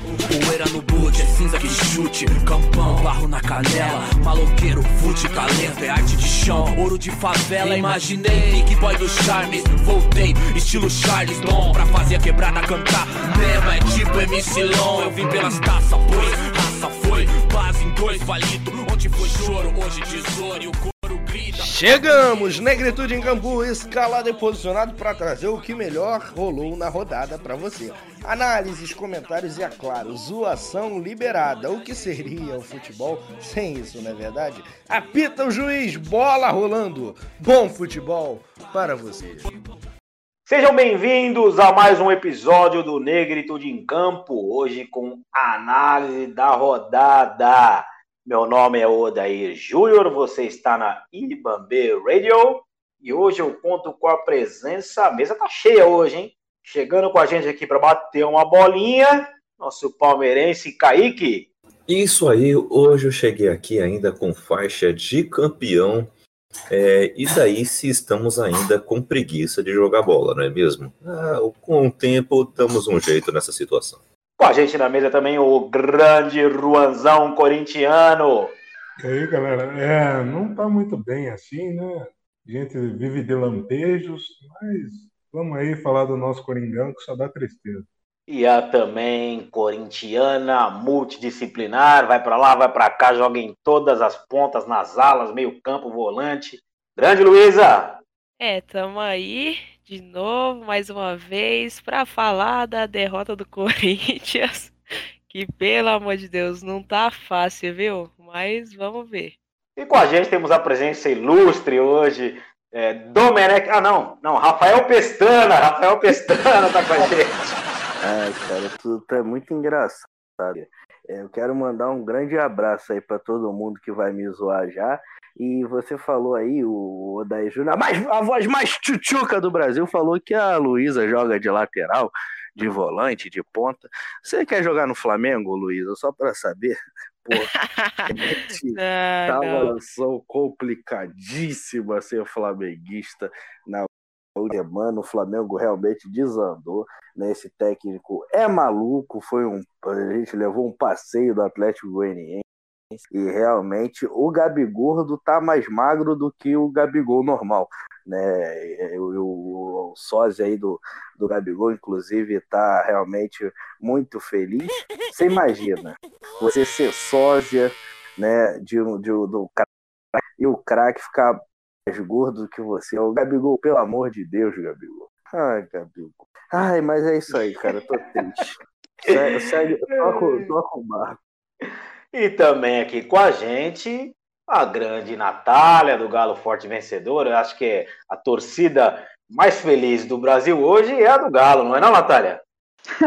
Poeira no boot, é cinza que chute. Campão, barro na canela. Maloqueiro, fute, talento, é arte de chão. Ouro de favela, imaginei. Big boy do Charmes, voltei. Estilo Charles Dom, pra fazer a quebrada cantar. Mesmo é tipo MC Long. Eu vim pelas taças, pois raça foi. Base em dois palito. Onde foi choro, hoje tesouro e o. Chegamos, Negritude em Campo, escalado e posicionado para trazer o que melhor rolou na rodada para você. Análises, comentários e, é claro, zoação liberada. O que seria o futebol sem isso, não é verdade? Apita o juiz, bola rolando. Bom futebol para você. Sejam bem-vindos a mais um episódio do Negritude em Campo, hoje com análise da rodada. Meu nome é Odair Júnior, você está na Ibambe Radio e hoje eu conto com a presença, a mesa tá cheia hoje, hein? Chegando com a gente aqui para bater uma bolinha, nosso palmeirense Kaique. Isso aí, hoje eu cheguei aqui ainda com faixa de campeão. É, e daí se estamos ainda com preguiça de jogar bola, não é mesmo? Ah, com o tempo damos um jeito nessa situação. Com a gente na mesa também o grande Ruanzão corintiano. E aí, galera, é, não tá muito bem assim, né? A gente vive de lampejos, mas vamos aí falar do nosso Coringão que só dá tristeza. E a também corintiana, multidisciplinar, vai para lá, vai para cá, joga em todas as pontas, nas alas, meio campo, volante. Grande Luísa! É, tamo aí de novo, mais uma vez, para falar da derrota do Corinthians, que pelo amor de Deus não tá fácil, viu? Mas vamos ver. E com a gente temos a presença ilustre hoje, é, Domenech. Ah, não, não, Rafael Pestana, Rafael Pestana tá com a gente. Ai, cara, tudo tá muito engraçado. É, eu quero mandar um grande abraço aí para todo mundo que vai me zoar já e você falou aí, o Odair Júnior, a voz mais tchutchuca do Brasil, falou que a Luísa joga de lateral, de volante, de ponta. Você quer jogar no Flamengo, Luísa? Só para saber. Pô, ah, tá uma relação complicadíssima ser flamenguista na semana. O Flamengo realmente desandou. Né? Esse técnico é maluco. Foi um, a gente levou um passeio do Atlético Goianiense. E realmente o Gabigordo tá mais magro do que o Gabigol normal. Né? O, o, o sósia aí do, do Gabigol, inclusive, tá realmente muito feliz. Você imagina, você ser sósia né, de, de, do e o craque ficar mais gordo do que você. O Gabigol, pelo amor de Deus, Gabigol. Ai, Gabigol. Ai, mas é isso aí, cara. tô triste. Segue, segue toca, toca o barco. E também aqui com a gente a grande Natália do Galo Forte Vencedor. Eu acho que é a torcida mais feliz do Brasil hoje é a do Galo, não é não, Natália?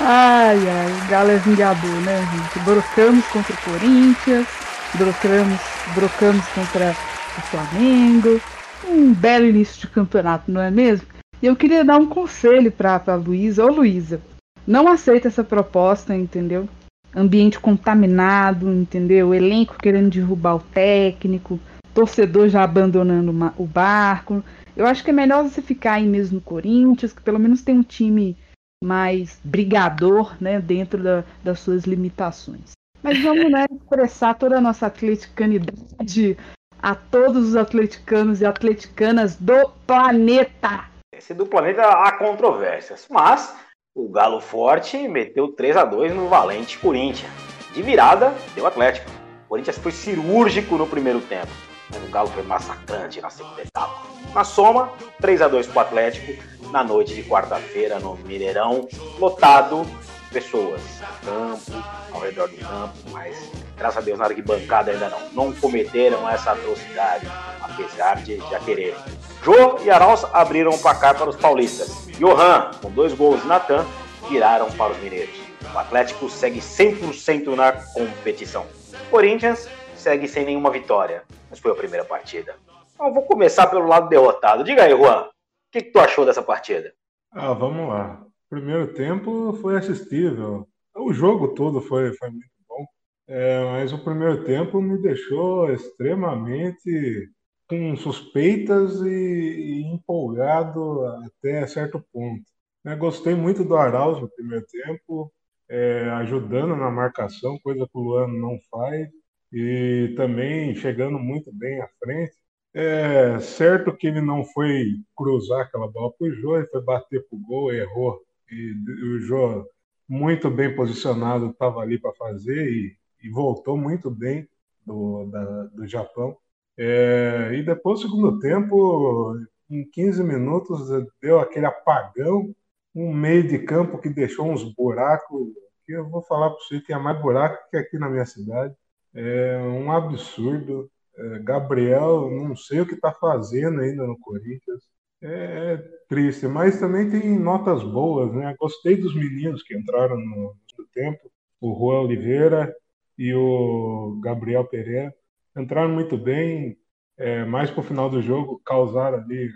ai, ai, Galo é vingador, né, gente? Brocamos contra o Corinthians, brocamos, brocamos contra o Flamengo. Um belo início de campeonato, não é mesmo? E eu queria dar um conselho para a Luísa. Ô, Luísa, não aceita essa proposta, entendeu? ambiente contaminado, entendeu? Elenco querendo derrubar o técnico, torcedor já abandonando o barco. Eu acho que é melhor você ficar aí mesmo no Corinthians, que pelo menos tem um time mais brigador, né, dentro da, das suas limitações. Mas vamos né, expressar toda a nossa atleticanidade a todos os atleticanos e atleticanas do planeta. Esse do planeta há controvérsias, mas o Galo Forte meteu 3 a 2 no Valente Corinthians. De virada, deu Atlético. O Corinthians foi cirúrgico no primeiro tempo, mas o Galo foi massacrante na segunda etapa. Na soma, 3 a 2 para o Atlético na noite de quarta-feira no Mineirão, lotado pessoas campo, ao redor do campo, mas graças a Deus na arquibancada ainda não. Não cometeram essa atrocidade, apesar de já quererem. Jô e Arauz abriram o placar para os paulistas. Johan, com dois gols e Natan, viraram para os mineiros. O Atlético segue 100% na competição. Corinthians segue sem nenhuma vitória, mas foi a primeira partida. Então, vou começar pelo lado derrotado. Diga aí, Juan, o que, que tu achou dessa partida? Ah, vamos lá. Primeiro tempo foi assistível. O jogo todo foi, foi muito bom. É, mas o primeiro tempo me deixou extremamente com suspeitas e, e empolgado até certo ponto. Né, gostei muito do Arauz no primeiro tempo, é, ajudando na marcação, coisa que o Luan não faz, e também chegando muito bem à frente. É certo que ele não foi cruzar aquela bola para o Jô, ele foi bater para o gol, errou. E o Jô, muito bem posicionado, estava ali para fazer e, e, voltou muito bem do, da, do Japão. É, e depois, no segundo tempo, em 15 minutos, deu aquele apagão um meio de campo que deixou uns buracos, que eu vou falar para você que é mais buraco que aqui na minha cidade. É um absurdo. É, Gabriel, não sei o que está fazendo ainda no Corinthians. É, é, triste, mas também tem notas boas, né? Gostei dos meninos que entraram no, no tempo, o Juan Oliveira e o Gabriel Pereira. Entraram muito bem, é, mais para o final do jogo, causaram ali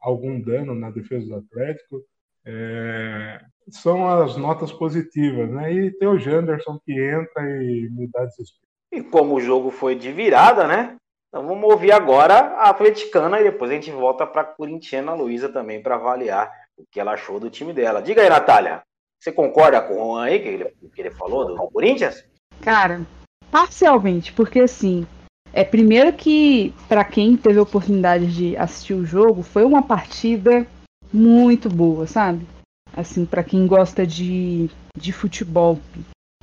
algum dano na defesa do Atlético é, são as notas positivas, né? E tem o Janderson que entra e me dá desespero. E como o jogo foi de virada, né? Então vamos ouvir agora a atleticana e depois a gente volta para a corintiana Luísa também para avaliar o que ela achou do time dela. Diga aí, Natália, você concorda com o Juan aí, que ele, que ele falou do, do Corinthians? Cara, parcialmente, porque assim, é primeiro que para quem teve a oportunidade de assistir o jogo, foi uma partida muito boa, sabe? Assim, para quem gosta de, de futebol.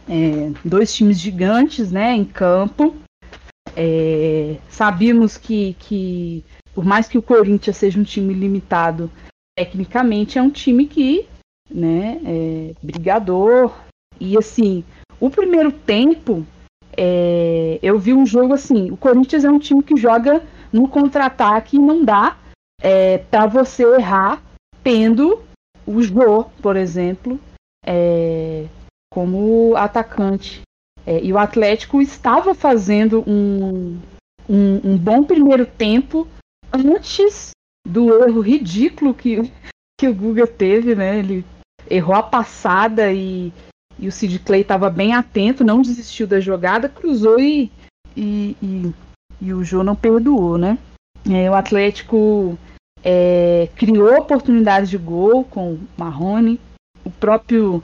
É, dois times gigantes, né, em campo. É, sabíamos que, que, por mais que o Corinthians seja um time limitado tecnicamente, é um time que, né, é brigador. E assim, o primeiro tempo, é, eu vi um jogo assim, o Corinthians é um time que joga no contra-ataque e não dá é, para você errar tendo o Jô, por exemplo, é, como atacante. É, e o Atlético estava fazendo um, um, um, bom primeiro tempo antes do erro ridículo que, que o Guga teve, né? Ele errou a passada e, e o Sid Clay estava bem atento, não desistiu da jogada, cruzou e, e, e, e o Jô não perdoou, né? É, o Atlético é, criou oportunidades de gol com o Marrone, o próprio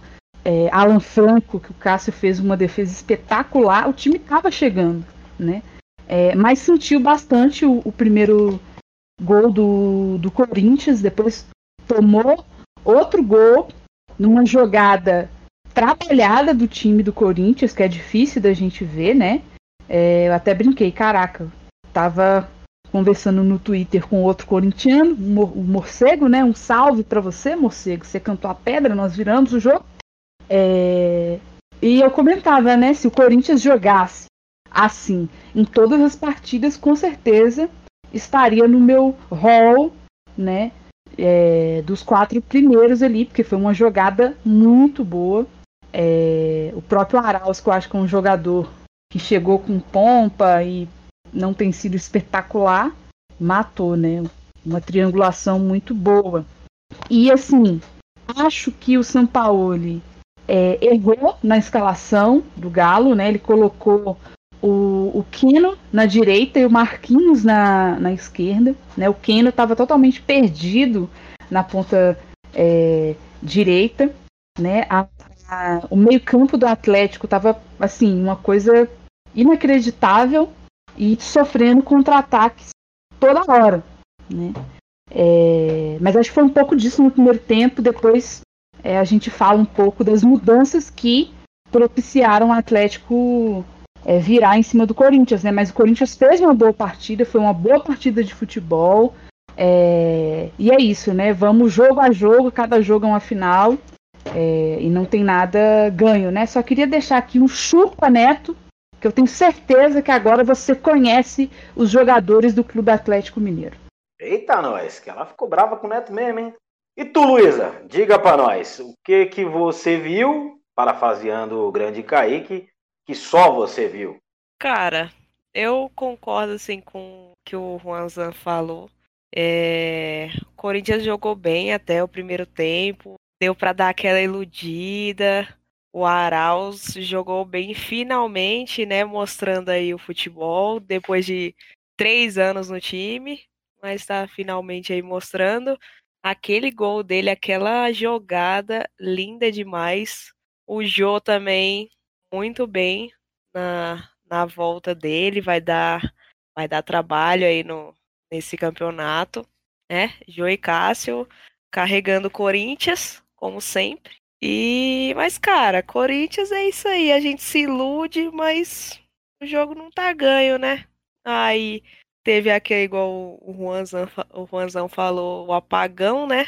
é, Alan Franco, que o Cássio fez uma defesa espetacular, o time estava chegando, né? É, mas sentiu bastante o, o, primeiro gol do, do Corinthians, depois tomou outro gol numa jogada trabalhada do time do Corinthians, que é difícil da gente ver, né? É, eu até brinquei, caraca, tava conversando no Twitter com outro corintiano, o Morcego, né? Um salve para você, Morcego. Você cantou a pedra, nós viramos o jogo. É... E eu comentava, né? Se o Corinthians jogasse assim em todas as partidas, com certeza estaria no meu hall, né? É... dos quatro primeiros ali, porque foi uma jogada muito boa. É... o próprio Arauz, que eu acho que é um jogador que chegou com pompa e não tem sido espetacular, matou, né? Uma triangulação muito boa. E assim, acho que o Sampaoli é, errou na escalação do Galo, né? Ele colocou o, o Keno na direita e o Marquinhos na, na esquerda. Né? O Keno estava totalmente perdido na ponta é, direita. Né? A, a, o meio-campo do Atlético estava assim, uma coisa inacreditável e sofrendo contra-ataques toda hora, né? É, mas acho que foi um pouco disso no primeiro tempo. Depois é, a gente fala um pouco das mudanças que propiciaram o Atlético é, virar em cima do Corinthians, né? Mas o Corinthians fez uma boa partida, foi uma boa partida de futebol. É, e é isso, né? Vamos jogo a jogo, cada jogo é uma final. É, e não tem nada ganho, né? Só queria deixar aqui um chupa neto que eu tenho certeza que agora você conhece os jogadores do Clube Atlético Mineiro. Eita, nós, que ela ficou brava com o Neto mesmo, hein? E tu, Luísa, diga para nós, o que que você viu, parafaseando o grande Kaique, que só você viu? Cara, eu concordo assim com o que o Juanzan falou. É... O Corinthians jogou bem até o primeiro tempo, deu para dar aquela iludida, o Arauz jogou bem finalmente, né? Mostrando aí o futebol depois de três anos no time, mas está finalmente aí mostrando. Aquele gol dele, aquela jogada linda demais. O Jô também muito bem na, na volta dele, vai dar vai dar trabalho aí no nesse campeonato, né? Jô e Cássio carregando Corinthians, como sempre. E mas cara, Corinthians é isso aí, a gente se ilude, mas o jogo não tá ganho, né? Aí teve aquele, igual o Juanzão, o Juanzão falou, o apagão, né?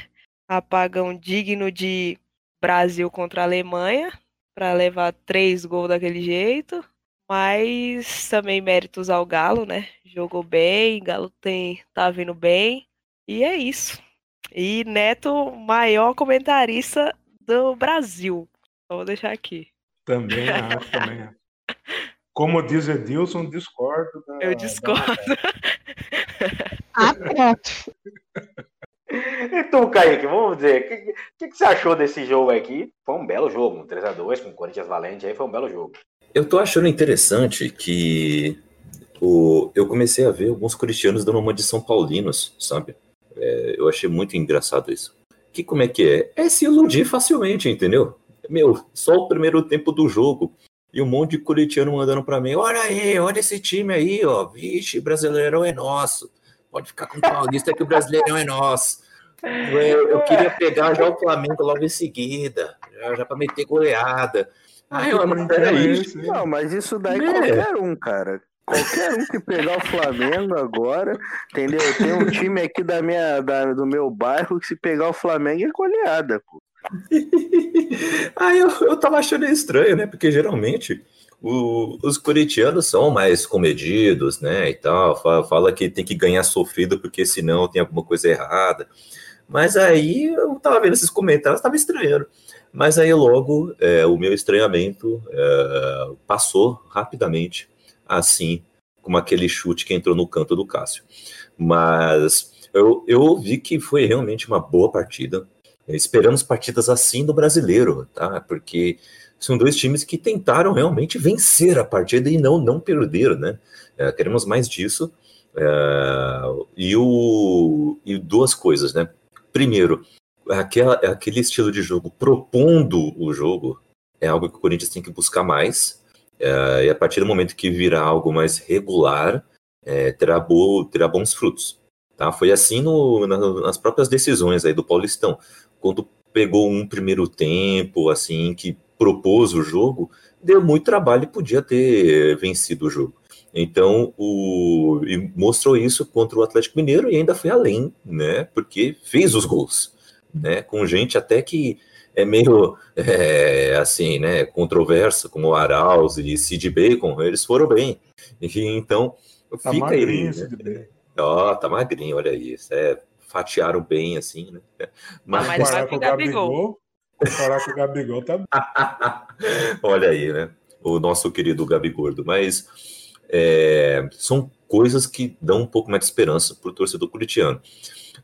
Apagão digno de Brasil contra a Alemanha, para levar três gols daquele jeito. Mas também méritos ao Galo, né? Jogou bem, Galo tem, tá vindo bem. E é isso. E Neto, maior comentarista do Brasil. Só vou deixar aqui. Também acho, também acho. Como diz Edilson, discordo. Da, Eu discordo. Ah, pronto. E tu, Kaique, vamos dizer, o que, que, que você achou desse jogo aqui? Foi um belo jogo, um 3x2 com o Corinthians Valente, aí foi um belo jogo. Eu tô achando interessante que o, eu comecei a ver alguns corintianos dando uma de São Paulinos, sabe? É, eu achei muito engraçado isso. Que como é que é? É se iludir facilmente, entendeu? Meu, só o primeiro tempo do jogo. E um monte de corintiano mandando pra mim: olha aí, olha esse time aí, ó. Vixe, brasileirão é nosso. Pode ficar com o Paulista que o brasileirão é nosso. Eu, eu queria pegar já o Flamengo logo em seguida, já, já pra meter goleada. Peraí. corintiano é esse, hein? Não, mas isso daí É. qualquer um, cara. Qualquer um que pegar o Flamengo agora, entendeu? Tem um time aqui da minha, da- do meu bairro que se pegar o Flamengo é goleada, pô. Aí eu, eu tava achando estranho, né? Porque geralmente o- os corintianos são mais comedidos, né? E tal. Fala, fala que tem que ganhar sofrido porque senão tem alguma coisa errada. Mas aí eu tava vendo esses comentários, tava estranhando. Mas aí logo é, o meu estranhamento é, passou rapidamente, assim, como aquele chute que entrou no canto do Cássio. Mas eu, eu vi que foi realmente uma boa partida. Esperamos partidas assim do brasileiro, tá? Porque são dois times que tentaram realmente vencer a partida e não, não perderam, né? É, queremos mais disso. É, e, o, e duas coisas, né? Primeiro, aquela, aquele estilo de jogo propondo o jogo é algo que o Corinthians tem que buscar mais. É, e a partir do momento que virar algo mais regular, é, terá, bo, terá bons frutos. Tá? Foi assim no, na- nas próprias decisões aí do Paulistão. Quando pegou um primeiro tempo, assim, que propôs o jogo, deu muito trabalho e podia ter vencido o jogo. Então, o, e mostrou isso contra o Atlético Mineiro e ainda foi além, né? Porque fez os gols, né? Com gente até que é meio é, assim, né? Controversa, como o Arauz e Sid Bacon, eles foram bem. E, então, Tá fica aí. né? Ó, tá magrinho, olha isso. É, fatiaram bem, assim, né? mas vai Comparar com o Gabigol. Comparar com o Gabigol tá Olha aí, né? O nosso querido Gabi Gordo. Mas é, são coisas que dão um pouco mais de esperança para o torcedor corintiano.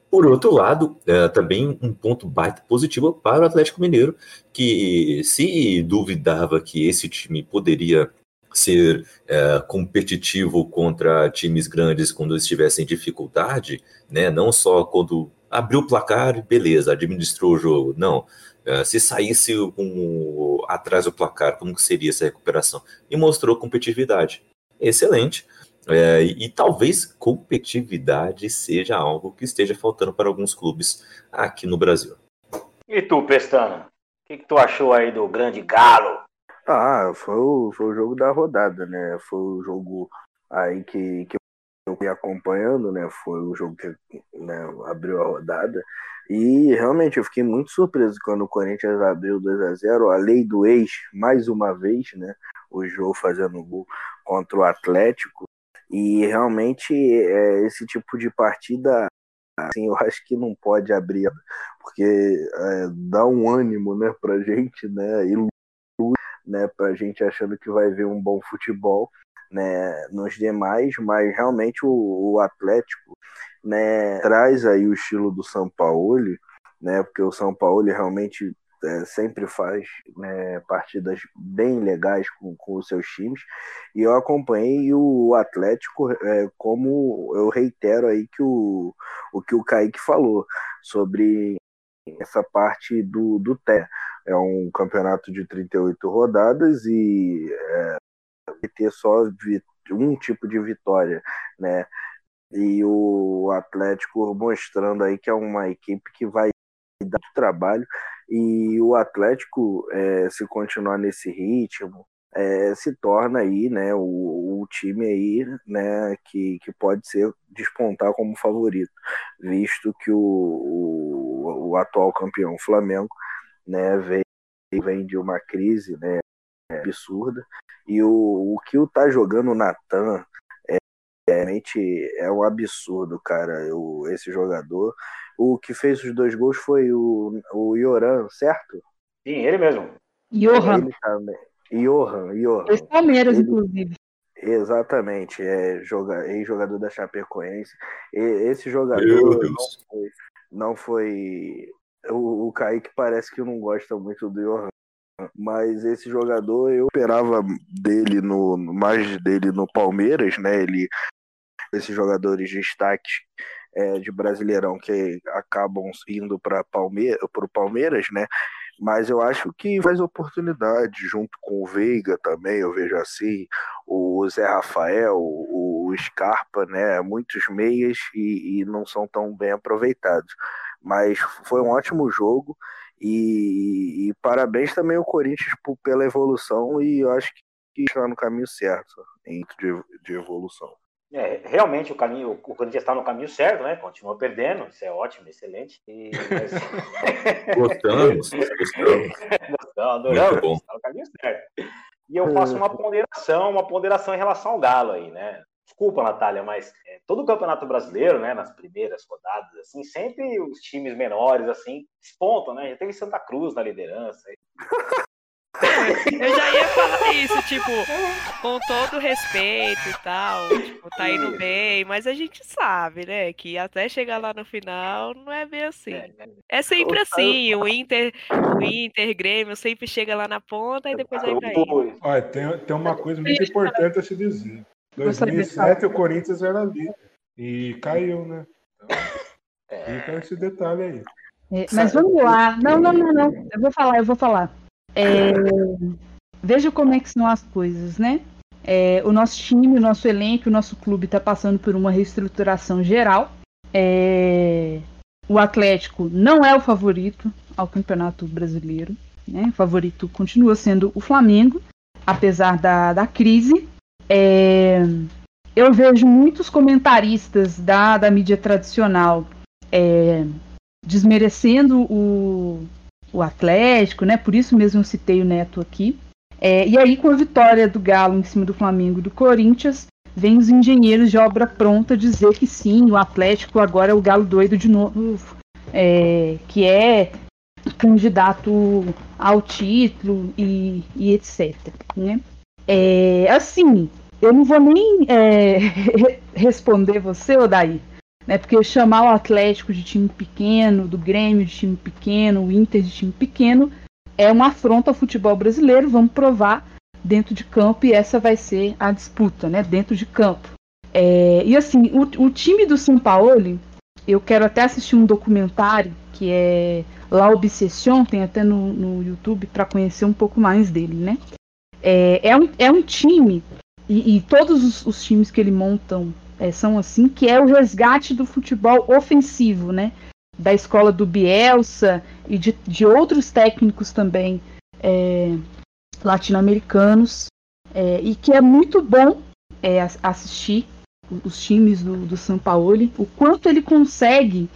Por outro lado, é, também um ponto baita positivo para o Atlético Mineiro, que se duvidava que esse time poderia ser é, competitivo contra times grandes quando estivessem em dificuldade, né? Não só quando abriu o placar, beleza, administrou o jogo. Não, é, se saísse com, atrás do placar, como que seria essa recuperação? E mostrou competitividade. Excelente. É, e, e talvez competitividade seja algo que esteja faltando para alguns clubes aqui no Brasil. E tu, Pestana? O que, que tu achou aí do grande Galo? Ah, foi o, foi o jogo da rodada, né? Foi o jogo aí que, que eu fui acompanhando, né? Foi o jogo que né, abriu a rodada. E realmente eu fiquei muito surpreso quando o Corinthians abriu 2 a 0 A lei do ex, mais uma vez, né? O jogo fazendo gol contra o Atlético. E realmente é, esse tipo de partida, assim, eu acho que não pode abrir, porque é, dá um ânimo, né, pra gente, né? E né, pra gente achando que vai ver um bom futebol, né, nos demais, mas realmente o, o Atlético, né, traz aí o estilo do São Paulo, né, porque o São Paulo realmente é, sempre faz né, partidas bem legais com, com os seus times. E eu acompanhei o Atlético, é, como eu reitero aí que o, o que o Kaique falou sobre essa parte do, do TÉ. É um campeonato de 38 rodadas e é, ter só um tipo de vitória, né? E o Atlético mostrando aí que é uma equipe que vai dar trabalho e o Atlético, é, se continuar nesse ritmo, é, se torna aí, né, o, o, time aí, né, que, que pode ser despontar como favorito, visto que o, o atual campeão Flamengo, né, vem, vem de uma crise, né, absurda, e o, o que o tá jogando o Natan é, realmente é um absurdo, cara, eu, esse jogador, o que fez os dois gols foi o, o Ioran, certo? Sim, ele mesmo. Johan. Ele também. Johan, Johan. Palmeiras, Ele- inclusive. Exatamente, é joga, ex-jogador da Chapecoense. E, esse jogador não foi, não foi. O, o Kaique parece que não gosta muito do Johan. Mas esse jogador eu esperava dele no mais dele no Palmeiras, né? Ele esses jogadores de destaque é, de Brasileirão que acabam indo para Palmeiras, o Palmeiras, né? Mas eu acho que faz oportunidade junto com o Veiga também, eu vejo assim, o Zé Rafael, o Scarpa, né? Muitos meias e, e não são tão bem aproveitados. Mas foi um ótimo jogo e, e parabéns também ao Corinthians por- pela evolução e eu acho que está no caminho certo em de, de evolução. É, realmente o caminho, o Corinthians está no caminho certo, né? Continua perdendo, isso é ótimo, excelente. E, mas... Gostamos, gostamos. Não, adoramos, Muito bom. está no caminho certo. E eu faço uma ponderação, uma ponderação em relação ao Galo aí, né? Desculpa, Natália, mas é, todo o Campeonato Brasileiro, né, nas primeiras rodadas, assim, sempre os times menores, assim, despontam, né? Já teve Santa Cruz na liderança. Eu já ia falar isso, tipo, com todo respeito e tal, tipo, tá indo bem, mas a gente sabe, né, que até chegar lá no final não é bem assim. É, né? É sempre assim, o Inter, o Inter, Grêmio sempre chega lá na ponta e depois vai caindo. Depois, Olha, tem, tem uma coisa muito importante a se dizer. Em Gostaria de 2007 o Corinthians era líder e caiu, né? Então, é, fica esse detalhe aí. É, mas vamos lá. Não, não, não, não. Eu vou falar, eu vou falar. É, veja como é que são as coisas, né? É, o nosso time, o nosso elenco, o nosso clube está passando por uma reestruturação geral. É, o Atlético não é o favorito ao Campeonato Brasileiro. Né? O favorito continua sendo o Flamengo, apesar da, da crise. É, eu vejo muitos comentaristas da, da mídia tradicional é, desmerecendo o, o Atlético, né? Por isso mesmo eu citei o Neto aqui. É, e aí, com a vitória do Galo em cima do Flamengo e do Corinthians, vem os engenheiros de obra pronta dizer que sim, o Atlético agora é o Galo doido de novo, é, que é candidato ao título e, e etc. Né? É, assim, eu não vou nem é, responder você, Odair, né? Porque chamar o Atlético de time pequeno, do Grêmio de time pequeno, o Inter de time pequeno, é uma afronta ao futebol brasileiro. Vamos provar dentro de campo e essa vai ser a disputa, né? Dentro de campo. É, e assim, o, o time do São Paulo, eu quero até assistir um documentário que é La Obsession, tem até no, no YouTube para conhecer um pouco mais dele, né? É, é, um, é um time, e, e todos os, os times que ele montam é, são assim, que é o resgate do futebol ofensivo, né? Da escola do Bielsa e de, de outros técnicos também é, latino-americanos, é, e que é muito bom é, as- assistir os times do, do São Paulo, o quanto ele consegue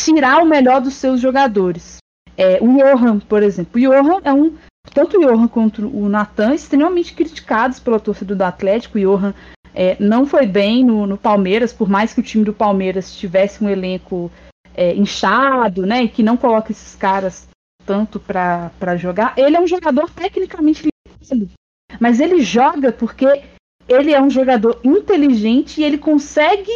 tirar o melhor dos seus jogadores. É, o Johan, por exemplo, o Johan é um tanto o Johan quanto o Natan extremamente criticados pela torcida do Atlético. O Johan é, não foi bem no, no Palmeiras, por mais que o time do Palmeiras tivesse um elenco é, inchado, né, e que não coloca esses caras tanto para jogar. Ele é um jogador tecnicamente limitado, mas ele joga porque ele é um jogador inteligente e ele consegue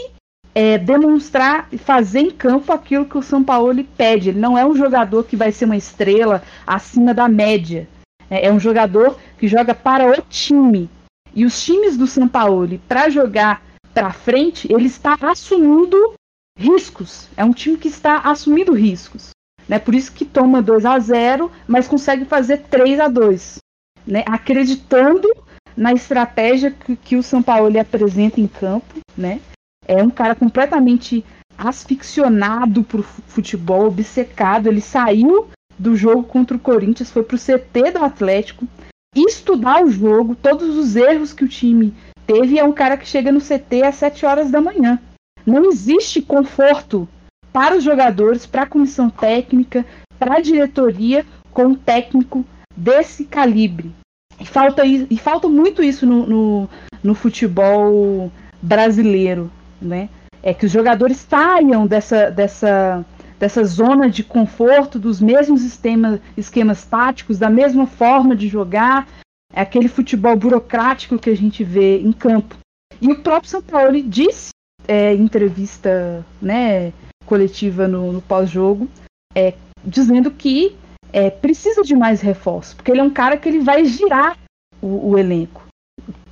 é, demonstrar e fazer em campo aquilo que o São Paulo pede. Ele não é um jogador que vai ser uma estrela acima da média. É, é um jogador que joga para o time. E os times do São Paulo, para jogar para frente, ele está assumindo riscos. É um time que está assumindo riscos. Né? Por isso que toma 2 a 0 mas consegue fazer 3 a 2 né? Acreditando na estratégia que, que o São Paulo apresenta em campo. Né? É um cara completamente asficcionado por futebol, obcecado. Ele saiu do jogo contra o Corinthians, foi pro CT do Atlético estudar o jogo, todos os erros que o time teve. É um cara que chega no CT às 7 horas da manhã. Não existe conforto para os jogadores, para a comissão técnica, para a diretoria com um técnico desse calibre. E falta, e falta muito isso no, no, no futebol brasileiro né? É que os jogadores saiam dessa, dessa, dessa zona de conforto, dos mesmos esquemas, esquemas táticos, da mesma forma de jogar, é aquele futebol burocrático que a gente vê em campo. E o próprio São Paulo disse é, em entrevista né, coletiva no, no pós-jogo, é, dizendo que é, precisa de mais reforço, porque ele é um cara que ele vai girar o, o elenco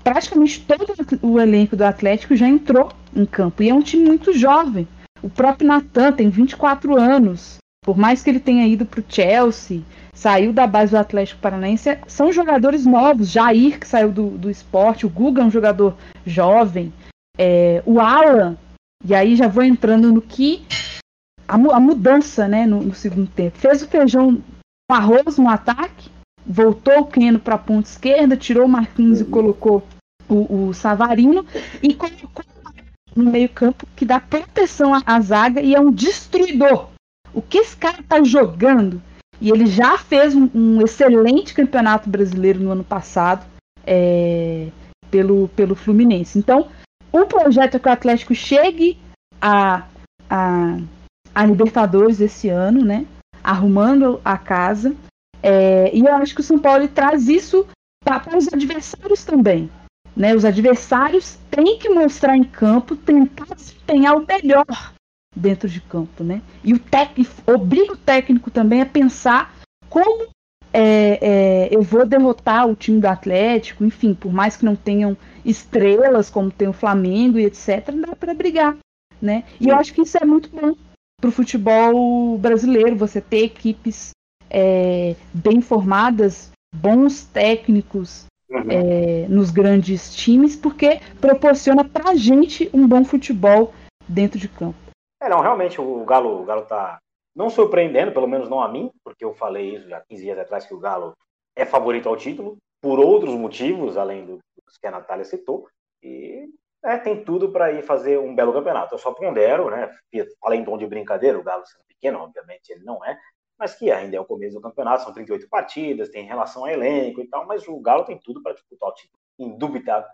praticamente todo o elenco do Atlético já entrou em campo. E é um time muito jovem. O próprio Natan tem 24 anos. Por mais que ele tenha ido para o Chelsea, saiu da base do Atlético Paranaense, são jogadores novos. Jair, que saiu do, do esporte, o Guga é um jogador jovem. É, o Alan, e aí já vou entrando no que. A, a mudança né, no, no, segundo tempo. Fez o feijão com arroz no ataque, voltou o Keno para a ponta esquerda, tirou o Marquinhos e colocou o, o Savarino e colocou no meio-campo que dá proteção à, à, zaga e é um destruidor. O que esse cara tá jogando? E ele já fez um, um excelente campeonato brasileiro no ano passado é, pelo, pelo Fluminense. Então, o projeto é que o Atlético chegue a, a, a Libertadores esse ano, né? Arrumando a casa. É, e eu acho que o São Paulo traz isso para os adversários também. Né? Os adversários têm que mostrar em campo, tentar desempenhar o melhor dentro de campo. Né? E o técnico obriga o técnico também a pensar como é, é, eu vou derrotar o time do Atlético, enfim, por mais que não tenham estrelas como tem o Flamengo e etc, dá para brigar. Né? E eu acho que isso é muito bom para o futebol brasileiro, você ter equipes é, bem formadas, bons técnicos, uhum. é, nos grandes times, porque proporciona pra gente um bom futebol dentro de campo. É, não, realmente o Galo, o Galo tá não surpreendendo, pelo menos não a mim, porque eu falei isso já 15 dias atrás que o Galo é favorito ao título, por outros motivos, além dos que a Natália citou, e é, tem tudo para ir fazer um belo campeonato. Eu só pondero, né? Além de tom de brincadeira, o Galo sendo pequeno, obviamente ele não é, mas que ainda é o começo do campeonato, são 38 partidas, tem relação a elenco e tal, mas o Galo tem tudo para disputar o título,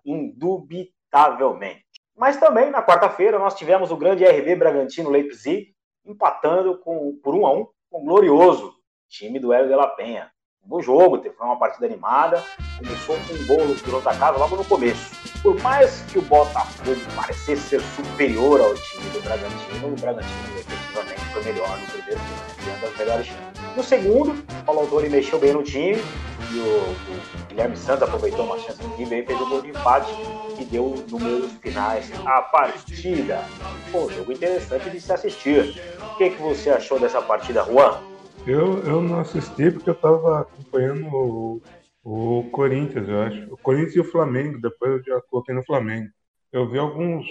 indubitavelmente. Mas também na quarta-feira nós tivemos o grande RB Bragantino Leipzig empatando com, por 1 a 1 com o glorioso time do Hélio de la Penha. No jogo, teve uma partida animada, começou com um gol do piloto da casa logo no começo. Por mais que o Botafogo parecesse ser superior ao time do Bragantino, o Bragantino efetivamente foi melhor no primeiro tempo, das melhores. No segundo, o Paulo Autori mexeu bem no time e o, o Guilherme Santos aproveitou uma chance incrível e fez o um gol de empate que deu números finais à partida. Pô, jogo interessante de se assistir. O que, que você achou dessa partida, Juan? Eu, eu não assisti porque eu estava acompanhando o, o Corinthians, eu acho. O Corinthians e o Flamengo, depois eu já coloquei no Flamengo. Eu vi alguns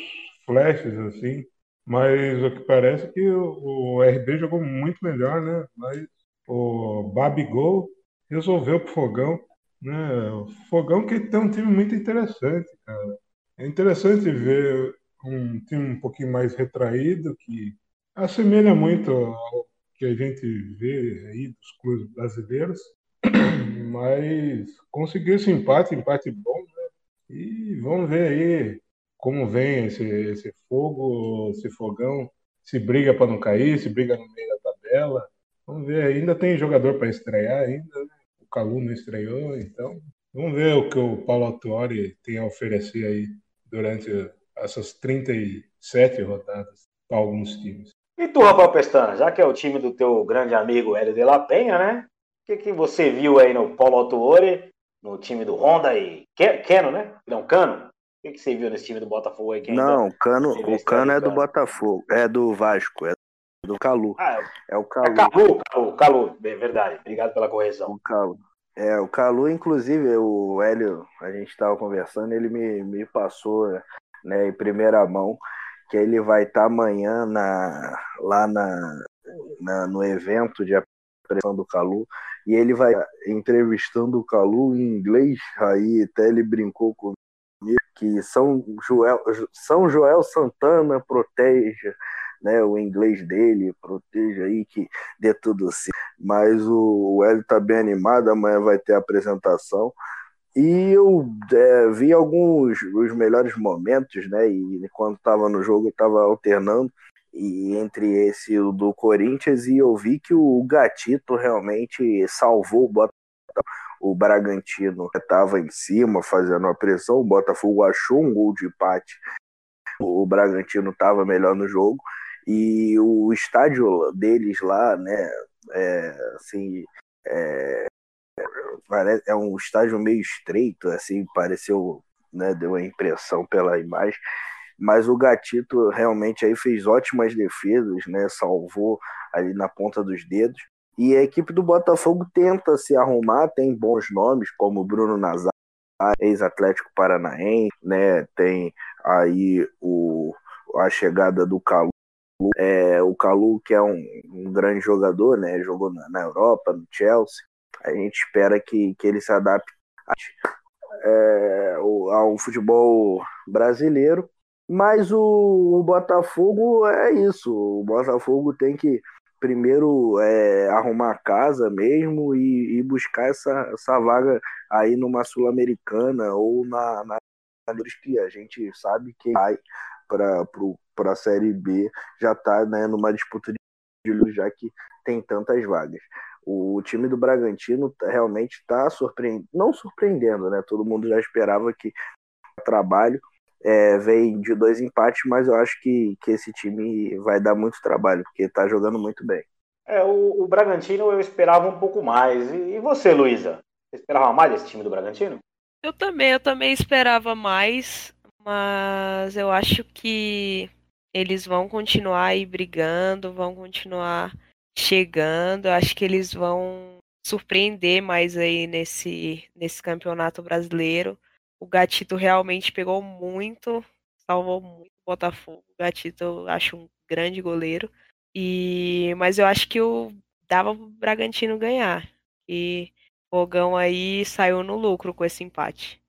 flashes assim, mas o que parece é que o, RB jogou muito melhor, né? Mas o Babigol resolveu pro Fogão, né? O Fogão que tem um time muito interessante, cara. É interessante ver um time um pouquinho mais retraído, que assemelha muito ao que a gente vê aí dos clubes brasileiros, mas conseguiu esse empate, empate bom, né? E vamos ver aí como vem esse, esse fogo, esse fogão, se briga para não cair, se briga no meio da tabela. Vamos ver, ainda tem jogador para estrear ainda, né? o Calu não estreou, então vamos ver o que o Paulo Autori tem a oferecer aí durante essas 37 rodadas para alguns times. E tu, Rafael Pestana, já que é o time do teu grande amigo Hélio de la Penha, né? O que, que você viu aí no Paulo Autuori, no time do Honda e Keno, né? Não, Cano. O que, você viu nesse time do Botafogo aí? Não, Cano, o Cano é do Botafogo, é do Vasco, é do Calu. Ah, é, é o Calu. É Calu, Calu, Calu, é verdade. Obrigado pela correção. O Calu. É, o Calu, inclusive, o Hélio, a gente estava conversando, ele me, me passou né, em primeira mão que ele vai estar tá amanhã na, lá na, na, no evento de apresentação do Calu e ele vai entrevistando o Calu em inglês, aí até ele brincou comigo que São Joel, São Joel Santana proteja né, o inglês dele, proteja aí que dê tudo assim. Mas o, Hélio tá bem animado, amanhã vai ter a apresentação. E eu é, vi alguns os melhores momentos, né? E quando estava no jogo, estava alternando e entre esse o do Corinthians e eu vi que o Gatito realmente salvou o Botafogo. O Bragantino estava em cima fazendo a pressão, o Botafogo achou um gol de empate. O Bragantino estava melhor no jogo e o estádio deles lá, né? É, assim, é, é um estádio meio estreito, assim, pareceu, né, deu a impressão pela imagem, mas o Gatito realmente aí fez ótimas defesas, né, salvou ali na ponta dos dedos, e a equipe do Botafogo tenta se arrumar, tem bons nomes, como Bruno Nazar, ex-Atlético Paranaense, né, tem aí o, a chegada do Calu, é, o Calu, que é um, um grande jogador, né, jogou na, na Europa, no Chelsea, a gente espera que, que ele se adapte é, ao futebol brasileiro. Mas o, o, Botafogo é isso. O Botafogo tem que primeiro é, arrumar a casa mesmo e, e, buscar essa, essa vaga aí numa Sul-Americana ou na, na que a gente sabe que vai para a Série B já está né, numa disputa de já que tem tantas vagas. O time do Bragantino realmente está surpreendendo, não surpreendendo, né? Todo mundo já esperava que trabalho é, vem de dois empates, mas eu acho que, que esse time vai dar muito trabalho, porque está jogando muito bem. É, o, o, Bragantino eu esperava um pouco mais. E, e você, Luísa? Você esperava mais desse time do Bragantino? Eu também, eu também esperava mais, mas eu acho que eles vão continuar aí brigando, vão continuar chegando. Acho que eles vão surpreender mais aí nesse, nesse campeonato brasileiro. O Gatito realmente pegou muito, salvou muito o Botafogo. O Gatito eu acho um grande goleiro. E mas eu acho que o dava pro Bragantino ganhar. E o Fogão aí saiu no lucro com esse empate.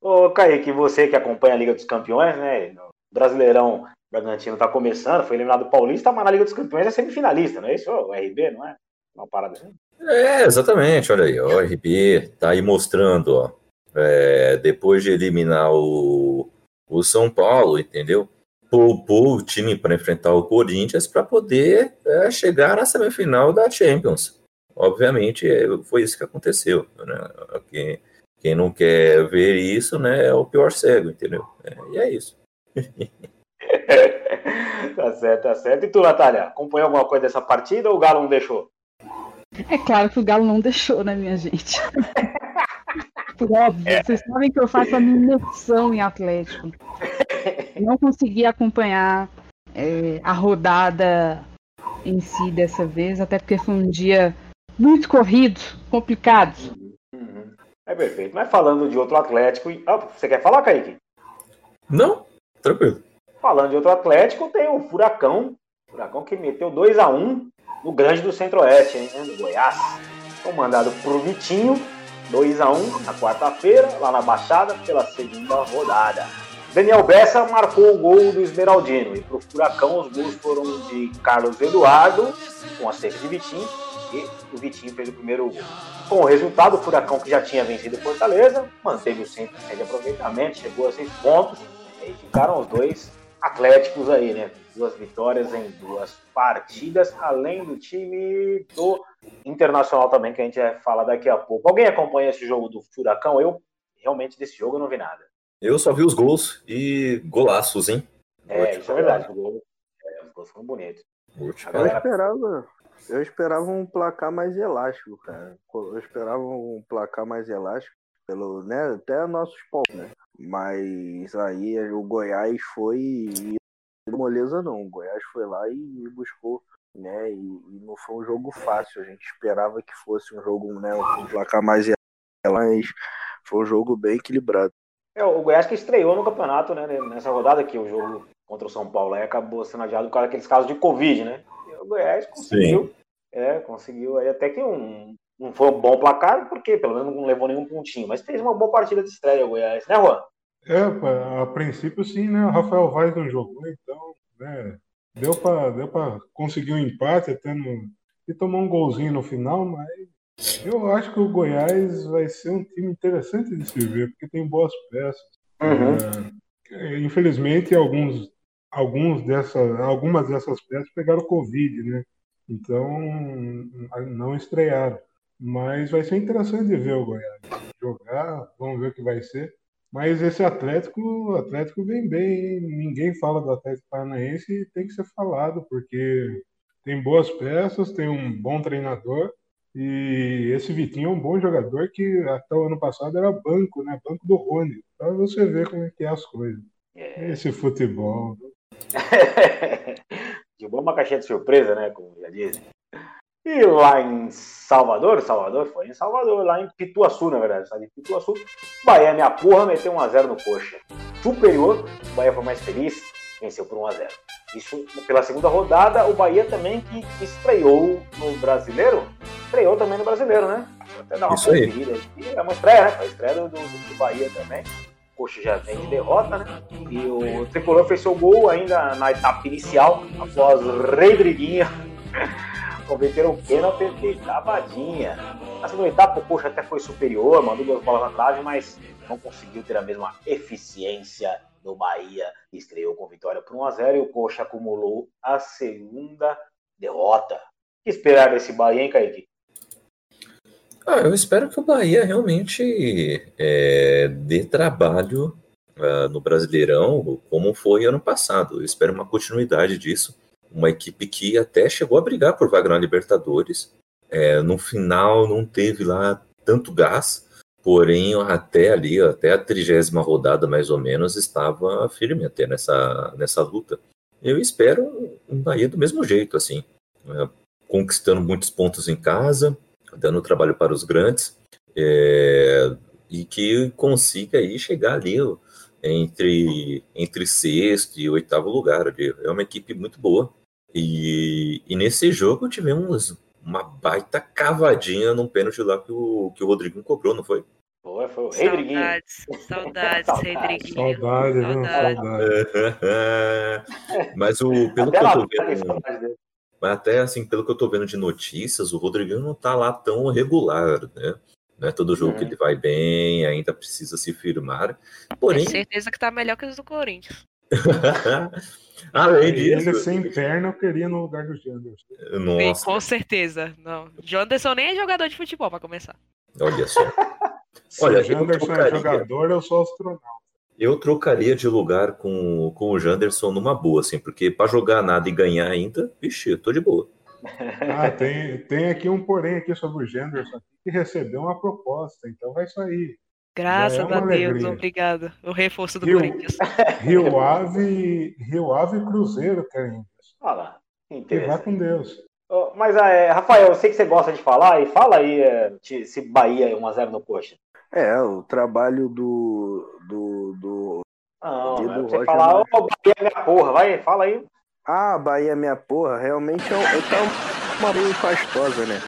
Ô, Kaique, você que acompanha a Liga dos Campeões, né? Brasileirão Bragantino está começando, foi eliminado do Paulista, mas na Liga dos Campeões é semifinalista, não é isso? O RB, não é? Uma parada assim? É, exatamente, olha aí, ó, o RB tá aí mostrando, ó, é, depois de eliminar o, o São Paulo, entendeu? Poupou o time para enfrentar o Corinthians para poder é, chegar na semifinal da Champions. Obviamente, é, foi isso que aconteceu. Né? Quem, quem não quer ver isso, né, é o pior cego, entendeu? É, e é isso. tá certo, tá certo. E tu, Natália, acompanhou alguma coisa dessa partida ou o Galo não deixou? É claro que o Galo não deixou, né, minha gente? Por óbvio, é. vocês sabem que eu faço a minha imersão em Atlético. Não consegui acompanhar é, a rodada em si dessa vez, até porque foi um dia muito corrido, complicado. Uhum. É perfeito. Mas falando de outro Atlético. Ah, você quer falar, Kaique? Não, tranquilo. Falando de outro Atlético, tem o Furacão. Furacão que meteu 2 a 1 no Grande do Centro-Oeste, hein, no Goiás. Comandado por Vitinho, 2 a 1 na quarta-feira, lá na Baixada, pela segunda rodada. Daniel Bessa marcou o gol do Esmeraldino. E para o Furacão, os gols foram de Carlos Eduardo, com a seca de Vitinho, e o Vitinho fez o primeiro gol. Com o resultado, o Furacão, que já tinha vencido Fortaleza, manteve o 100% de aproveitamento, chegou a 6 pontos, e ficaram os dois Atléticos aí, né? Duas vitórias em duas partidas, além do time do Internacional também, que a gente vai falar daqui a pouco. Alguém acompanha esse jogo do Furacão? Eu realmente desse jogo eu não vi nada. Eu só vi os gols e golaços, hein? É, isso é verdade. Os gols, é, os gols foram bonitos. Vou te A Eu galera- esperava, eu esperava um placar mais elástico, cara. Eu esperava um placar mais elástico, pelo, né, até nossos pontos, né? Mas aí o Goiás foi e moleza não. O Goiás foi lá e buscou, né? E, e não foi um jogo fácil. A gente esperava que fosse um jogo, né, um placar mais mas foi um jogo bem equilibrado. É, o Goiás que estreou no campeonato, né? Nessa rodada aqui, o jogo contra o São Paulo aí acabou sendo adiado por causa daqueles casos de Covid, né? E o Goiás conseguiu. É, conseguiu aí até que um. Não foi um bom placar, porque pelo menos não levou nenhum pontinho, mas fez uma boa partida de estreia o Goiás, né, Juan? É, a princípio sim, né? O Rafael Vaz não jogou, então, né? Deu pra, deu pra conseguir um empate até no. E tomar um golzinho no final, mas eu acho que o Goiás vai ser um time interessante de se ver, porque tem boas peças. É, infelizmente, alguns, alguns dessa, algumas dessas peças pegaram Covid, né? Então, não estrearam. Mas vai ser interessante ver o Goiás jogar, vamos ver o que vai ser. Mas esse Atlético, o Atlético vem bem, hein? ninguém fala do Atlético Paranaense e tem que ser falado, porque tem boas peças, tem um bom treinador e esse Vitinho é um bom jogador que até o ano passado era banco, né? Banco do Rony. Pra você ver como é que é as coisas. Esse futebol. de boa uma caixinha de surpresa, né? Como já dizem. E lá em Salvador, Salvador foi em Salvador, lá em Pituaçu, na verdade, sabe? Pituaçu, Bahia, minha porra, meteu 1x0 no coxa. Superior, o Bahia foi mais feliz, venceu por 1x0. Isso pela segunda rodada, o Bahia também que estreou no brasileiro, estreou também no brasileiro, né? Vou até dar uma Isso aí. aqui. É uma estreia, né? Foi a estreia do, do, do Bahia também. O Coxa já vem de derrota, né? E o Tricolor fez seu gol ainda na etapa inicial, após Rodriguinho converter um pênalti de cavadinha. Na segunda etapa, o Coxa até foi superior, mandou duas bolas na trave, mas não conseguiu ter a mesma eficiência do Bahia. Estreou com vitória por 1x0 e o Coxa acumulou a segunda derrota. O que esperar desse Bahia, hein, Kaique? Ah, eu espero que o Bahia realmente é, dê trabalho ah, no Brasileirão, como foi ano passado. Eu espero uma continuidade disso. Uma equipe que até chegou a brigar por vaga na Libertadores. É, no final não teve lá tanto gás, porém até ali, até a trigésima rodada mais ou menos, estava firme até nessa, nessa luta. Eu espero um Bahia do mesmo jeito, assim, é, conquistando muitos pontos em casa, dando trabalho para os grandes é, e que consiga aí chegar ali entre, entre sexto e oitavo lugar. ali. É uma equipe muito boa. E, e nesse jogo tivemos uma baita cavadinha num pênalti lá que o, que o Rodrigo cobrou, não foi? Foi, foi o Rodriguinho. Saudades, saudades, Saudades. Rodriguinho. Saudade, viu? Saudade. Saudade. Mas o, pelo que Até eu lá, tô vendo, até assim, pelo que eu tô vendo de notícias, o Rodriguinho não tá lá tão regular, né? Não é todo jogo que Uhum. ele vai bem, ainda precisa se firmar. Porém, Tenho certeza que tá melhor que os do Corinthians. além Ele disso, sem perna eu queria no lugar do Janderson. Nossa, Com certeza. Não. Janderson nem é jogador de futebol, pra começar. olha só. Se Olha, o eu Janderson é trocaria. jogador, eu sou astronauta. Eu trocaria de lugar com, com o Janderson numa boa, assim, porque pra jogar nada e ganhar ainda, vixe, eu tô de boa. Ah, tem, tem aqui um porém aqui sobre o Janderson que recebeu uma proposta, então vai sair. Graças é a Deus, alegria. obrigado. O reforço do Rio- Corinthians. Rio Ave, Rio Ave e Cruzeiro, querem. Olha lá, que Que vá interessante. com Deus. Mas, é, Rafael, eu sei que você gosta de falar, e fala aí é, se Bahia é 1x0 no Coxa. É, o trabalho do. do, do... Não, é do pra você Roger, falar, ô, Bahia é minha porra, vai, fala aí. Ah, Bahia minha porra, realmente é, um- é tá uma meio pastosa, né?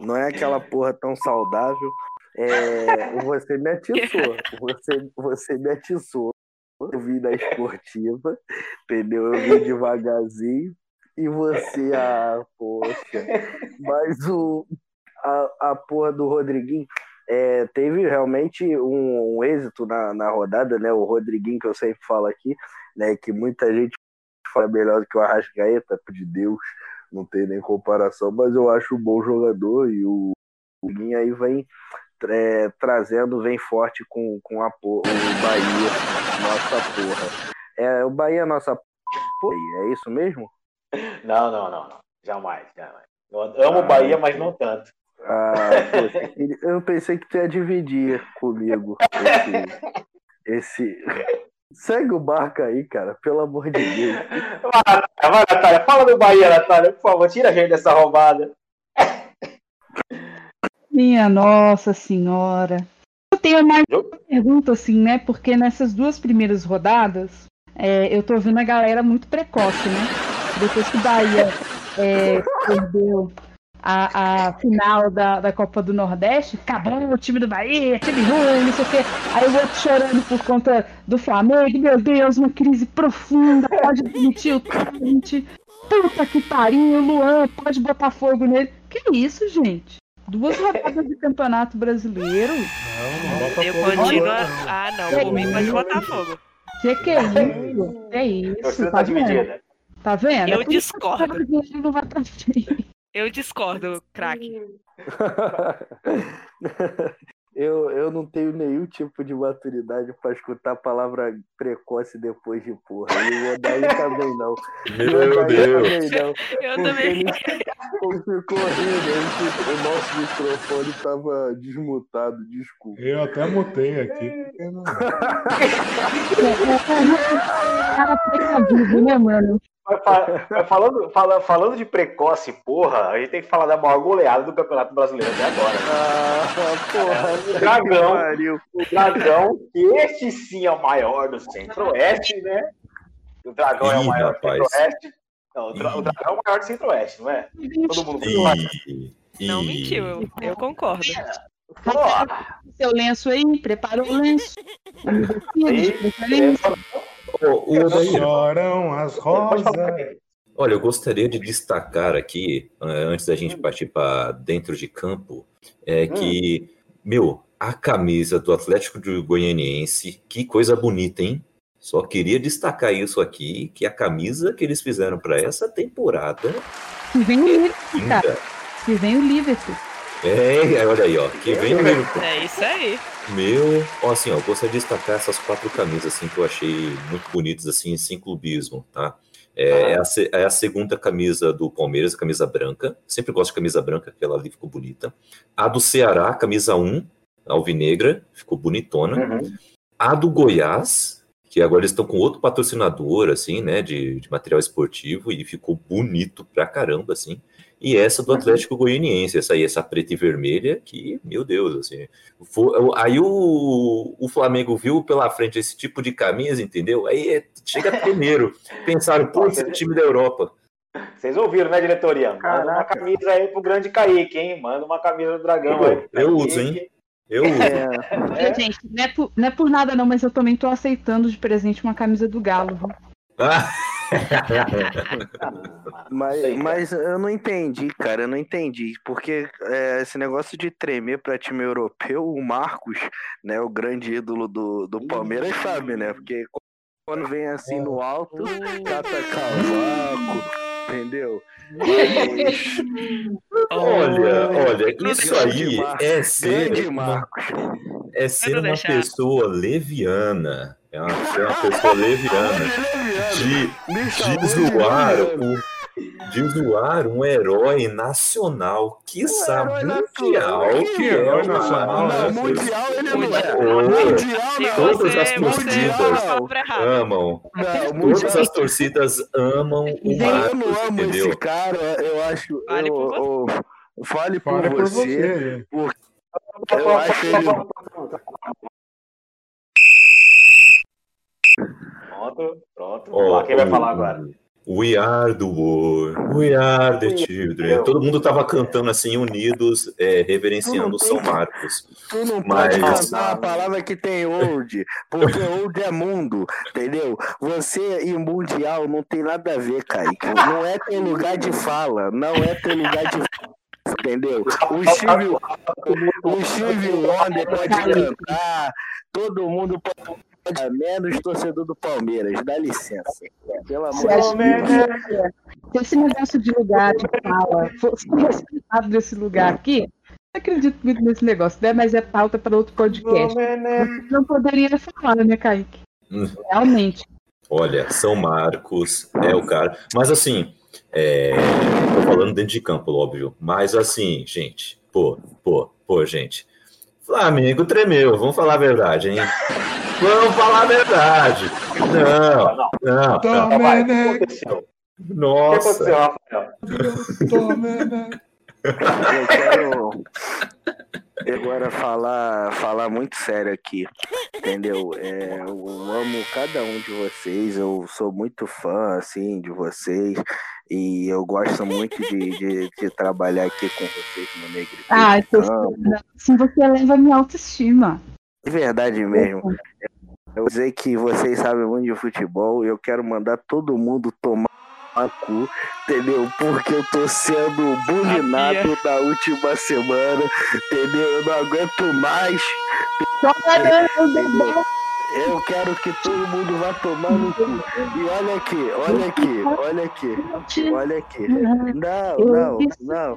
Não é aquela porra tão saudável. É, você me atiçou. Você, você me atiçou. Eu vi na esportiva, entendeu? Eu vi devagarzinho. E você, ah, poxa. Mas o, a, a porra do Rodriguinho é, teve realmente um, um êxito na, na rodada, né? O Rodriguinho, que eu sempre falo aqui, né? Que muita gente fala melhor do que o Arrascaeta, de Deus, não tem nem comparação, mas eu acho um bom jogador e o Rodriguinho aí vem, é, trazendo vem forte com, com a, o Bahia, nossa porra. É, o Bahia é nossa porra, é isso mesmo? Não, não, não, não. Jamais, jamais. Eu amo o ah, Bahia, mas não tanto. Ah, poxa, eu pensei que tu ia dividir comigo esse, esse... Segue o barco aí, cara, pelo amor de Deus. Vai, vai, Natália, fala do Bahia, Natália, por favor, tira a gente dessa roubada. Minha Nossa Senhora. Eu tenho mais uma pergunta, assim, né? Porque nessas duas primeiras rodadas, é, eu tô vendo a galera muito precoce, né? Depois que o Bahia é, perdeu a, a, final da, da Copa do Nordeste, acabou o time do Bahia, time ruim, não sei o quê. Aí o outro chorando por conta do Flamengo, meu Deus, uma crise profunda, pode demitir o Trent, puta que pariu, o Luan, pode botar fogo nele. Que isso, gente? Duas rodadas de campeonato brasileiro. Não, não bota eu. Continuo... Ah, não, por mim pode botar fogo. Que que é isso? É isso? Tá, tá dividida. Tá vendo? Eu é discordo. Não vai pra frente. Eu discordo, craque. eu, eu não tenho nenhum tipo de maturidade para escutar a palavra precoce depois de porra. E o Odaí também não. Meu Deus. Também não, eu também. Ele, ficou rindo, o nosso microfone estava desmutado, desculpa. Eu até mutei aqui. Cara, precavido, né, mano? Falando, fala, falando de precoce, porra, a gente tem que falar da maior goleada do Campeonato Brasileiro até agora. Ah, porra, o Dragão, o Dragão, que este sim é o maior do Centro-Oeste, né? O Dragão Ih, é o maior rapaz. do Centro-Oeste. Não, o, Dragão é o maior do Centro-Oeste, não é? Todo mundo Ih, Não mentiu, eu, eu concordo. Porra. Seu lenço aí, prepara o lenço. O, o Choram as rosas. Olha, eu gostaria de destacar aqui, eh, antes da gente partir para dentro de campo, é hum. que, meu, a camisa do Atlético de Goianiense, que coisa bonita, hein? Só queria destacar isso aqui, que a camisa que eles fizeram para essa temporada. Que vem o Liverpool, cara. Que vem o Liverpool. É, olha aí, ó. Que vem o Liverpool. É isso aí. Meu, ó, assim, ó, gostaria de destacar essas quatro camisas, assim, que eu achei muito bonitas, assim, sem clubismo, tá? É, ah. é, a, é, a, segunda camisa do Palmeiras, a camisa branca. Sempre gosto de camisa branca, aquela ali ficou bonita. A do Ceará, camisa 1, alvinegra, ficou bonitona. Uhum. A do Goiás, que agora eles estão com outro patrocinador, assim, né, de, de material esportivo, e ficou bonito pra caramba, assim e essa do Atlético Goianiense, essa aí, essa preta e vermelha, que, meu Deus, assim. Foi, aí o, o Flamengo viu pela frente esse tipo de camisa, entendeu? Aí é, chega primeiro. Pensaram, pô, esse é time da Europa. Vocês ouviram, né, diretoria? Manda uma camisa aí pro grande Kaique, hein? Manda uma camisa do Dragão Pô, aí. Eu uso, hein? Eu uso. É. É. Gente, não é, por, não é por nada não, mas eu também tô aceitando de presente uma camisa do Galo. Ah. mas, mas eu não entendi, cara, eu não entendi. Porque é, esse negócio de tremer para time europeu, o Marcos, né, o grande ídolo do, do Palmeiras, sabe, né? Porque quando vem assim no alto, cata cavaco, entendeu? Mas... olha, olha, isso aí é ser, uma, é ser uma pessoa leviana. É uma, é uma pessoa leviana de, de zoar o, de zoar um herói nacional, quiçá um mundial, que é herói nacional. Não, mundial ele não é. Mundial, todas as torcidas amam. todas as torcidas amam o Marcos, Eu não amo entendeu? esse cara, eu acho. Fale eu, por você. Eu, fale por Fale você, por você. Porque eu acho ele Pronto, pronto. Oh, quem vai falar agora? We are the world, we are the children. Todo mundo estava cantando assim, unidos, é, reverenciando São Marcos. Tu não Mas... pode cantar a palavra que tem old, porque old é mundo, entendeu? Você e mundial não tem nada a ver, Kaique. Não é teu lugar de fala, não é teu lugar de fala. Entendeu? O Steve, o Steve Wonder pode cantar, todo mundo pode menos torcedor do Palmeiras, dá licença. Pelo amor de Deus. Se esse negócio de lugar de fala fosse respeitado desse lugar aqui, acredito muito nesse negócio, né? Mas é pauta para outro podcast. Você não poderia falar, né, Kaique? Realmente. Olha, São Marcos é o cara. Mas assim, é... tô falando dentro de campo, óbvio. Mas assim, gente, pô, pô, pô, gente. Flamengo tremeu, vamos falar a verdade, hein? Vamos falar a verdade. Não, não, não. Então, vai, o que aconteceu? O que Nossa. aconteceu, Rafael? Eu quero agora falar, falar muito sério aqui, entendeu? É, eu amo cada um de vocês, eu sou muito fã, assim, de vocês, e eu gosto muito de, de, de trabalhar aqui com vocês no Negritude Ah, assim você leva minha autoestima. De verdade mesmo. Eu dizer que vocês sabem muito de futebol e eu quero mandar todo mundo tomar cu, entendeu? Porque eu tô sendo bulinado na última semana, entendeu? Eu não aguento mais. entendeu? Eu quero que todo mundo vá tomar no cu. E olha aqui, olha aqui, olha aqui, olha aqui. Não, não, não,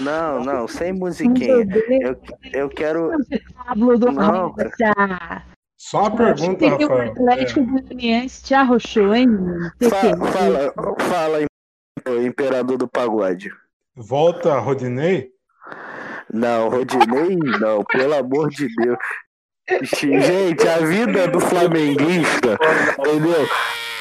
não, não, sem musiquinha. Eu, eu quero. Pablo do Não. Só uma pergunta, Tem o Rafael. Atlético Goianiense te arrochou, hein? é? Fala, fala, fala, im- imperador do pagode. Volta, Rodinei? Não, Rodinei, não, pelo amor de Deus. Gente, a vida do flamenguista, entendeu?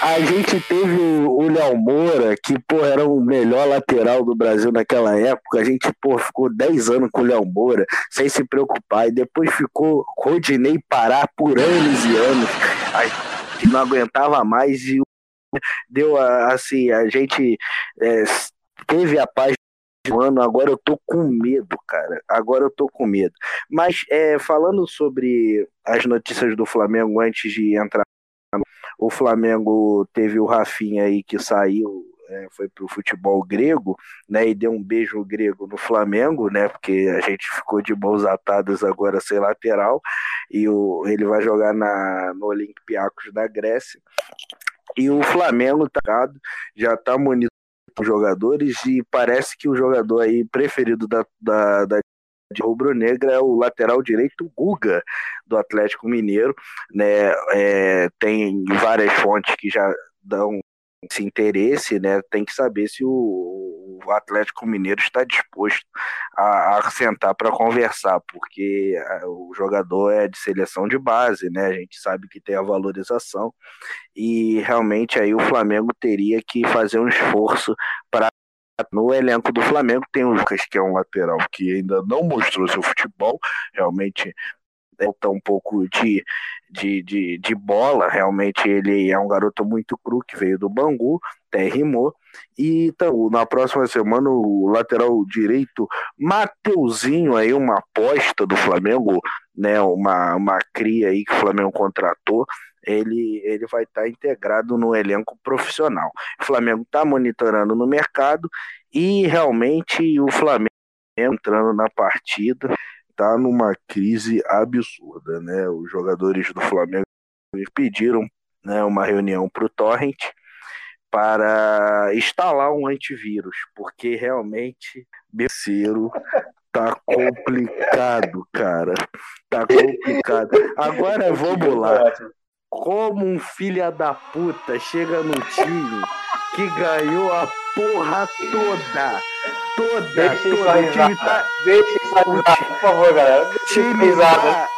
A gente teve o Léo Moura, que, pô, era o melhor lateral do Brasil naquela época. A gente, pô, ficou 10 anos com o Léo Moura, sem se preocupar. E depois ficou Rodinei parar por anos e anos. A gente não aguentava mais e deu, a- assim, a gente é, teve a paz do ano, agora eu tô com medo, cara. Agora eu tô com medo. Mas é, falando sobre as notícias do Flamengo antes de entrar, o Flamengo teve o Rafinha aí que saiu, é, foi pro futebol grego, né? E deu um beijo grego no Flamengo, né? Porque a gente ficou de mãos atadas agora sem lateral e o, ele vai jogar na, no Olympiacos da Grécia. E o Flamengo tá, já tá monitorando os jogadores e parece que o jogador aí preferido da, da, da de rubro-negra é o lateral direito Guga do Atlético Mineiro, né? É, tem várias fontes que já dão esse interesse, né? Tem que saber se o, o Atlético Mineiro está disposto a, a sentar para conversar, porque a- o jogador é de seleção de base, né? A gente sabe que tem a valorização e realmente aí o Flamengo teria que fazer um esforço para no elenco do Flamengo tem o Lucas, que é um lateral que ainda não mostrou seu futebol, realmente falta um pouco de, de, de, de bola, realmente ele é um garoto muito cru que veio do Bangu, até rimou, e então, na próxima semana o lateral direito Mateuzinho aí, uma aposta do Flamengo, né, uma, uma cria aí que o Flamengo contratou, ele, ele vai estar integrado no elenco profissional. O Flamengo está monitorando no mercado e realmente o Flamengo entrando na partida está numa crise absurda, né? Os jogadores do Flamengo pediram né, uma reunião para o Torrent para instalar um antivírus, porque realmente Merceiro tá complicado, cara. Tá complicado. Agora vamos lá. Como um filho da puta chega no time que ganhou a porra toda. Toda, Deixa isso aí, tá, Deixa isso aí, por favor, galera. Deixa isso risada.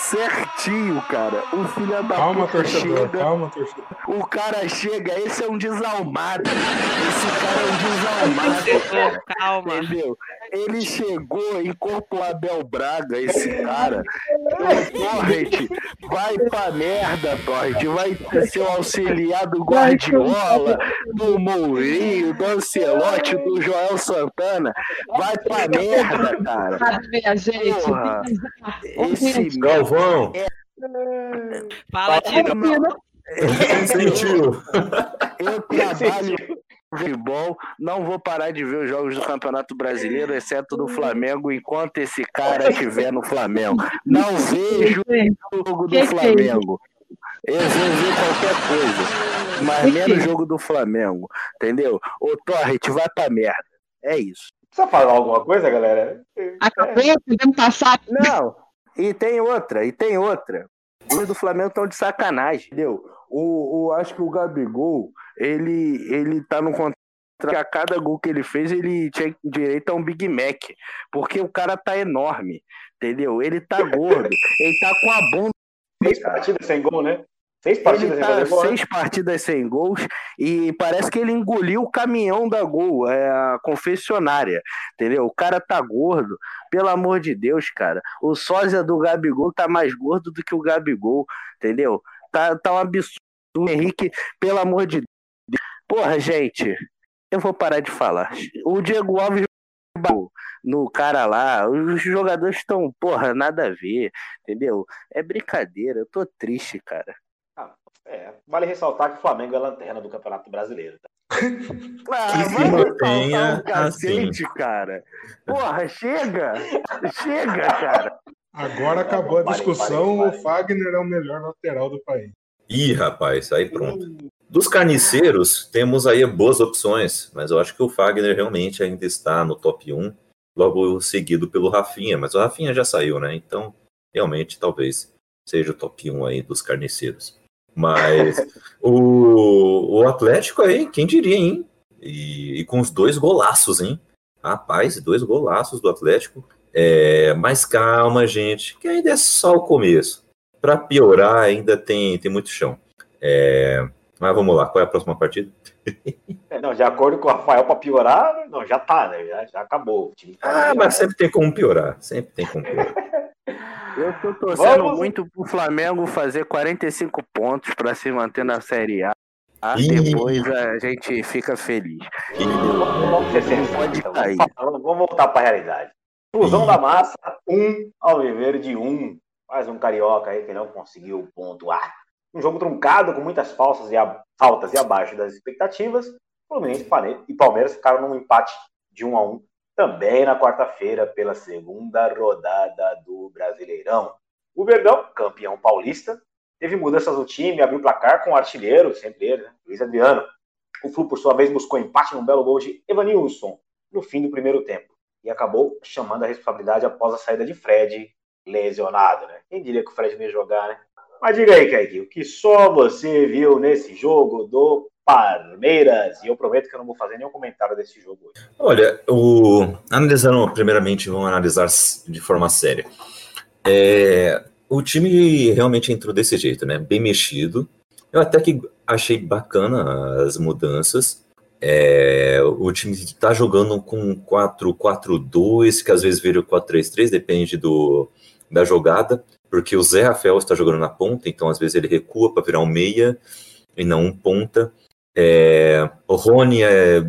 Certinho, cara. O filho da Calma, puta torcedor, chega. calma, torcedor. O cara chega, esse é um desalmado. Esse cara é um desalmado. Calma. Entendeu? Ele chegou em Corpo Abel Braga, esse cara. O Torrent vai pra merda, Torrent. Vai ser o auxiliar do Guardiola, do Mourinho, do Ancelotti, do Joel Santana. Vai pra merda, cara. Porra. Esse gente, Galvão, Fala, Tino. sentiu. Eu trabalho futebol, não vou parar de ver os jogos do Campeonato Brasileiro, exceto do Flamengo, enquanto esse cara estiver no Flamengo. Não vejo o jogo do é Flamengo. Eu vou ver qualquer coisa, mas menos que? jogo do Flamengo, entendeu? Ô Torret, vai pra merda. É isso. Precisa falar alguma coisa, galera? Acabou, podemos passar. Não, e tem outra, e tem outra. Os do Flamengo estão de sacanagem, entendeu? O, o, acho que o Gabigol, ele, ele tá no contrato que a cada gol que ele fez, ele tinha direito a um Big Mac. Porque o cara tá enorme, entendeu? Ele tá gordo, ele tá com a bunda. Seis partidas sem gol, né? Seis partidas ele sem tá né? seis partidas sem gols e parece que ele engoliu o caminhão da Gol, é a confessionária, entendeu? O cara tá gordo, pelo amor de Deus, cara. O sósia do Gabigol tá mais gordo do que o Gabigol, entendeu? Tá, tá um absurdo. O Henrique, pelo amor de Deus. Porra, gente, eu vou parar de falar. O Diego Alves no cara lá, os jogadores estão, porra, nada a ver, entendeu? É brincadeira, eu tô triste, cara. É, vale ressaltar que o Flamengo é a lanterna do Campeonato Brasileiro. Tá? Ah, Que se mantenha um cacete, cara. Porra, chega! Chega, cara. Agora acabou a Pare, discussão, pare, pare. o Fagner é o melhor lateral do país. Ih, rapaz, aí pronto. Dos carniceiros, temos aí boas opções, mas eu acho que o Fagner realmente ainda está no top 1, logo seguido pelo Rafinha, mas o Rafinha já saiu, né? Então, realmente, talvez seja o top 1 aí dos carniceiros. Mas o, o Atlético aí, quem diria, hein? E, e com os dois golaços, hein? Rapaz, dois golaços do Atlético. É, mas calma, gente, que ainda é só o começo. Para piorar, ainda tem, tem muito chão. É, mas vamos lá, qual é a próxima partida? É, não, de acordo com o Rafael, pra piorar, não, já tá, né? Já, já acabou. O time tá Ah, mas sempre tem como piorar. Sempre tem como piorar. Eu tô torcendo Vamos- muito pro Flamengo fazer 45 pontos pra se manter na Série A. Ah. Depois a gente fica feliz. Vamos, vamos ser então. voltar para a realidade. Fusão da massa, um Alviverde um. Mais um carioca aí que não conseguiu pontuar. Um jogo truncado com muitas falsas e a- faltas e abaixo das expectativas. Fluminense e Palmeiras ficaram num empate de 1 a 1 também na quarta-feira pela segunda rodada do Brasileirão. O Verdão, campeão paulista, teve mudanças no time, abriu o placar com o artilheiro, sempre ele, né? Luiz Adriano. O Flu, por sua vez, buscou empate num belo gol de Evanilson no fim do primeiro tempo e acabou chamando a responsabilidade após a saída de Fred lesionado, né? Quem diria que o Fred ia jogar, né? Mas diga aí, Kaique, o que só você viu nesse jogo do Palmeiras? E eu prometo que eu não vou fazer nenhum comentário desse jogo hoje. Olha, o... analisando, primeiramente, vamos analisar de forma séria. É, O time realmente entrou desse jeito, né? Bem mexido. Eu até que achei bacana as mudanças. É, o time está jogando com 4-4-2, que às vezes vira o 4-3-3, depende do, da jogada, porque o Zé Rafael está jogando na ponta, então às vezes ele recua para virar um meia e não um ponta. É, o Rony é,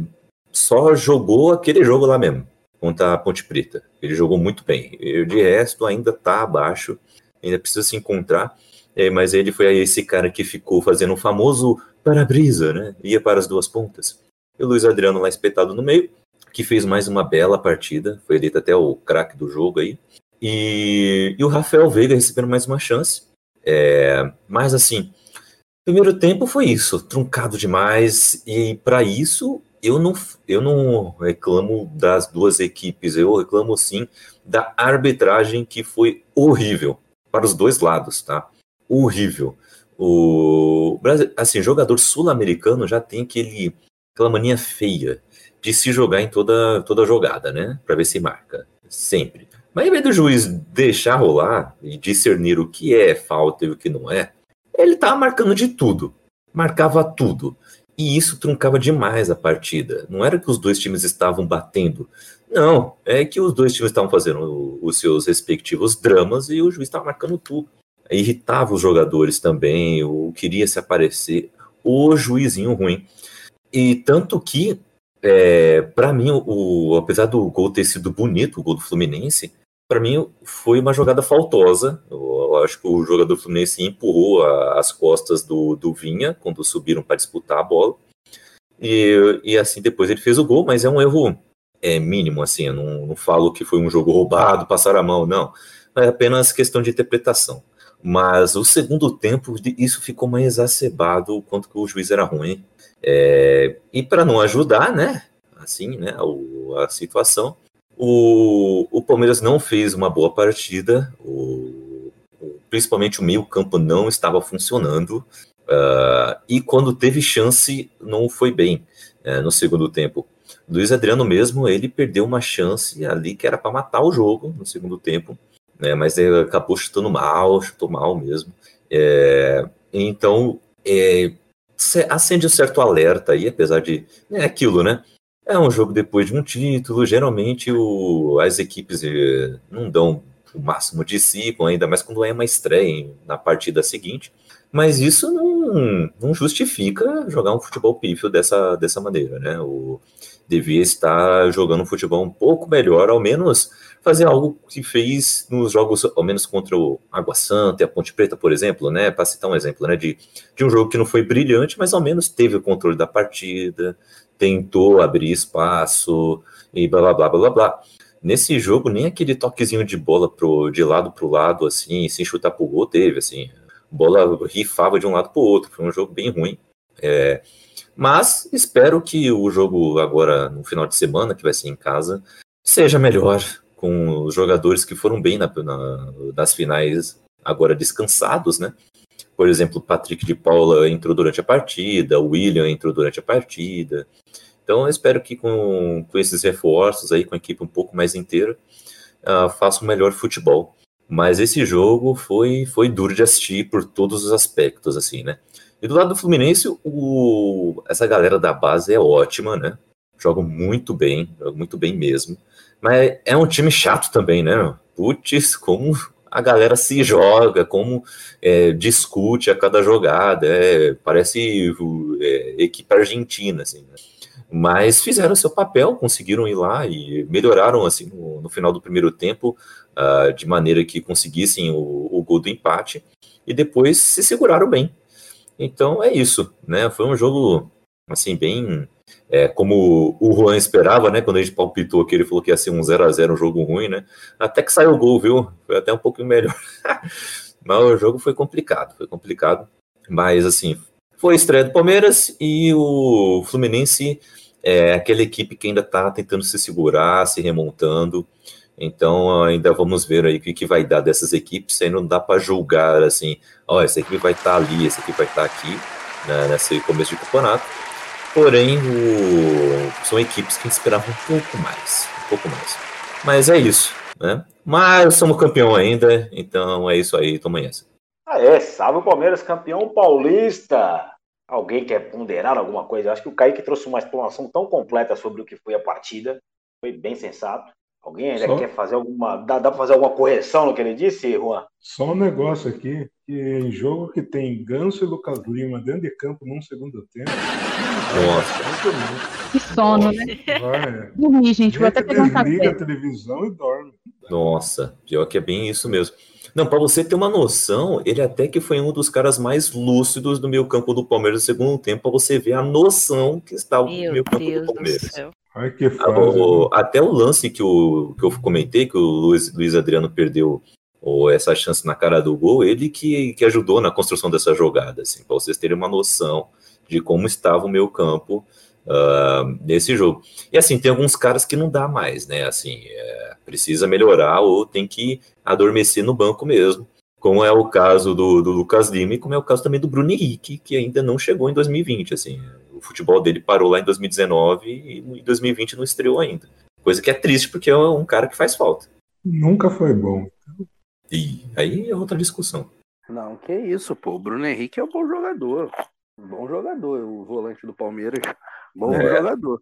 só jogou aquele jogo lá mesmo, contra a Ponte Preta. Ele jogou muito bem. E, de resto, ainda está abaixo, ainda precisa se encontrar. É, mas ele foi aí esse cara que ficou fazendo o famoso para-brisa, né? Ia para as duas pontas. E o Luiz Adriano lá espetado no meio, que fez mais uma bela partida. Foi eleito até o craque do jogo aí. E, e o Rafael Veiga recebendo mais uma chance. É, mas assim, primeiro tempo foi isso, truncado demais. E para isso, eu não, eu não reclamo das duas equipes, eu reclamo sim da arbitragem que foi horrível para os dois lados, tá? Horrível. O assim, jogador sul-americano já tem aquele aquela mania feia de se jogar em toda toda jogada, né? Para ver se marca, sempre. Mas em vez do juiz deixar rolar e discernir o que é falta e o que não é, ele tava marcando de tudo. Marcava tudo. E isso truncava demais a partida. Não era que os dois times estavam batendo. Não, é que os dois times estavam fazendo os seus respectivos dramas e o juiz estava marcando tudo. Irritava os jogadores também, ou queria se aparecer. O juizinho ruim. E tanto que, é, para mim, o, apesar do gol ter sido bonito, o gol do Fluminense, para mim foi uma jogada faltosa. Eu, acho que o jogador do Fluminense empurrou a, as costas do, do Vinha quando subiram para disputar a bola. E, e assim, depois ele fez o gol, mas é um erro é, mínimo, assim. Eu não, não falo que foi um jogo roubado, passar a mão, não. É apenas questão de interpretação. Mas o segundo tempo, isso ficou mais exacerbado o quanto que o juiz era ruim. É, e para não ajudar, né? assim, né, a situação. O, o Palmeiras não fez uma boa partida, o, principalmente o meio campo não estava funcionando, uh, e quando teve chance, não foi bem uh, no segundo tempo. Luiz Adriano mesmo, ele perdeu uma chance ali que era para matar o jogo no segundo tempo, né, mas ele acabou chutando mal, chutou mal mesmo. É, então, é, acende um certo alerta aí, apesar de. É aquilo, né? É um jogo depois de um título, geralmente o, as equipes eh, não dão o máximo de si, ainda mais quando é uma estreia na partida seguinte. Mas isso não, não justifica jogar um futebol pífio dessa, dessa maneira, né? O, devia estar jogando um futebol um pouco melhor, ao menos fazer algo que fez nos jogos, ao menos contra o Água Santa e a Ponte Preta, por exemplo, né? Para citar um exemplo, né? De, de um jogo que não foi brilhante, mas ao menos teve o controle da partida, tentou abrir espaço e blá blá blá blá blá. Nesse jogo, nem aquele toquezinho de bola pro, de lado para o lado, assim, sem chutar pro gol, teve, assim. Bola rifava de um lado para o outro, foi um jogo bem ruim. É, mas espero que o jogo agora, no final de semana, que vai ser em casa, seja melhor, com os jogadores que foram bem na, na, nas finais agora descansados, né? Por exemplo, Patrick de Paula entrou durante a partida, o William entrou durante a partida. Então, eu espero que com, com esses reforços aí, com a equipe um pouco mais inteira, uh, faça um melhor futebol. Mas esse jogo foi, foi duro de assistir por todos os aspectos, assim, né? E do lado do Fluminense, o, essa galera da base é ótima, né? Jogam muito bem, jogam muito bem mesmo. Mas é um time chato também, né? Putz, como a galera se joga, como é, discute a cada jogada, é, parece é, equipe argentina, assim, né? Mas fizeram seu papel, conseguiram ir lá e melhoraram assim no, no final do primeiro tempo, uh, de maneira que conseguissem o, o gol do empate, e depois se seguraram bem. Então é isso, né? Foi um jogo assim bem é, como o Juan esperava, né? Quando a gente palpitou que ele falou que ia ser um 0 a 0 um jogo ruim, né? Até que saiu o gol, viu? Foi até um pouquinho melhor. Mas o jogo foi complicado, foi complicado. Mas assim, foi a estreia do Palmeiras e o Fluminense é aquela equipe que ainda está tentando se segurar, se remontando. Então ainda vamos ver aí o que, que vai dar dessas equipes. Aí não dá para julgar assim, ó, oh, essa equipe vai estar tá ali, essa equipe vai estar tá aqui, né, nesse começo de campeonato Porém, o... são equipes que esperavam um pouco mais. Um pouco mais. Mas é isso, né? Mas somos campeão ainda, então é isso aí, toma essa. Ah, é, salve o Palmeiras, campeão paulista. Alguém quer ponderar alguma coisa? Acho que o Kaique trouxe uma explanação tão completa sobre o que foi a partida. Foi bem sensato. Alguém ainda Só... quer fazer alguma. Dá, dá para fazer alguma correção no que ele disse, Juan? Só um negócio aqui, que em jogo que tem Ganso e Lucas Lima dentro de campo num segundo tempo. Nossa. Que sono, Nossa. né? Vai. Dormir, gente. Vou até pegar um café. Liga a televisão e dorme. Nossa, pior que é bem isso mesmo. Não, para você ter uma noção, ele até que foi um dos caras mais lúcidos do meio campo do Palmeiras no segundo tempo, para você ver a noção que está o meio campo Deus do Palmeiras. Do Ai, que fase, o, até o lance que, o, que eu comentei, que o Luiz, Luiz Adriano perdeu ou essa chance na cara do gol, ele que, que ajudou na construção dessa jogada, assim, para vocês terem uma noção de como estava o meu campo uh, nesse jogo. E assim, tem alguns caras que não dá mais, né? Assim, é, precisa melhorar ou tem que adormecer no banco mesmo, como é o caso do, do Lucas Lima e como é o caso também do Bruno Henrique, que ainda não chegou em 2020, assim o futebol dele parou lá em 2019 e em 2020 não estreou ainda. Coisa que é triste porque é um cara que faz falta. Nunca foi bom. E aí é outra discussão. Não, que isso, pô. O Bruno Henrique é um bom jogador. Um bom jogador, o volante do Palmeiras. Bom é. jogador.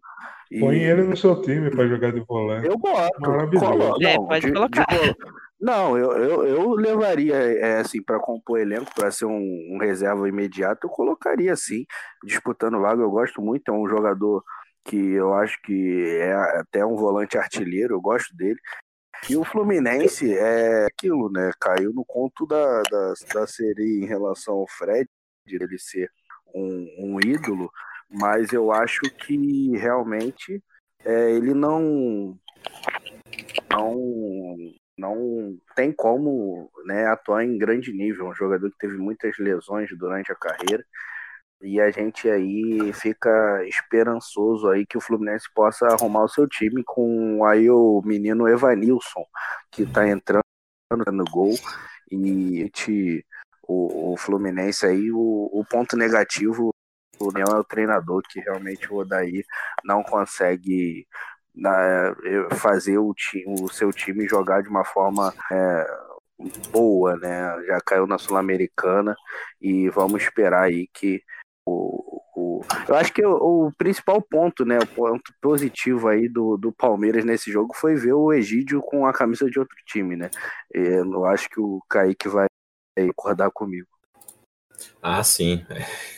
E... Põe ele no seu time para jogar de volante. Eu boto. Maravilhoso. É, pode de, colocar. De, não, eu, eu, eu levaria, é, assim, para compor elenco, para ser um, um, reserva imediato, eu colocaria, sim, disputando vaga. Eu gosto muito, é um jogador que eu acho que é até um volante artilheiro, eu gosto dele. E o Fluminense é aquilo, né? Caiu no conto da, da, da série em relação ao Fred, de ele ser um, um ídolo, mas eu acho que realmente é, ele não não não tem como né, atuar em grande nível. Um jogador que teve muitas lesões durante a carreira. E a gente aí fica esperançoso aí que o Fluminense possa arrumar o seu time com aí o menino Evanilson, que tá entrando no gol. E te, o, o Fluminense aí, o, o ponto negativo o Leão é o treinador que realmente o Odaí não consegue né, fazer o, time, o seu time jogar de uma forma é, boa, né? Já caiu na Sul-Americana e vamos esperar aí que o, o, eu acho que o, o, principal ponto, né, o ponto positivo aí do, do Palmeiras nesse jogo foi ver o Egídio com a camisa de outro time, né? Eu acho que o Kaique vai concordar comigo. Ah, sim.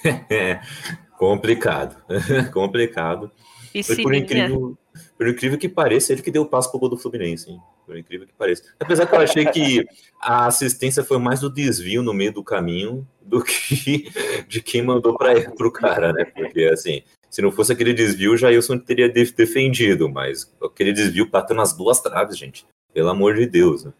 complicado. complicado. E Foi por incrível, por incrível que pareça, ele que deu o passo pro gol do Fluminense, hein? Por incrível que pareça. Apesar que eu achei que a assistência foi mais do desvio no meio do caminho do que de quem mandou para o cara, né? Porque assim, se não fosse aquele desvio, o Jailson teria defendido, mas aquele desvio bateu nas duas traves, gente. Pelo amor de Deus. Né?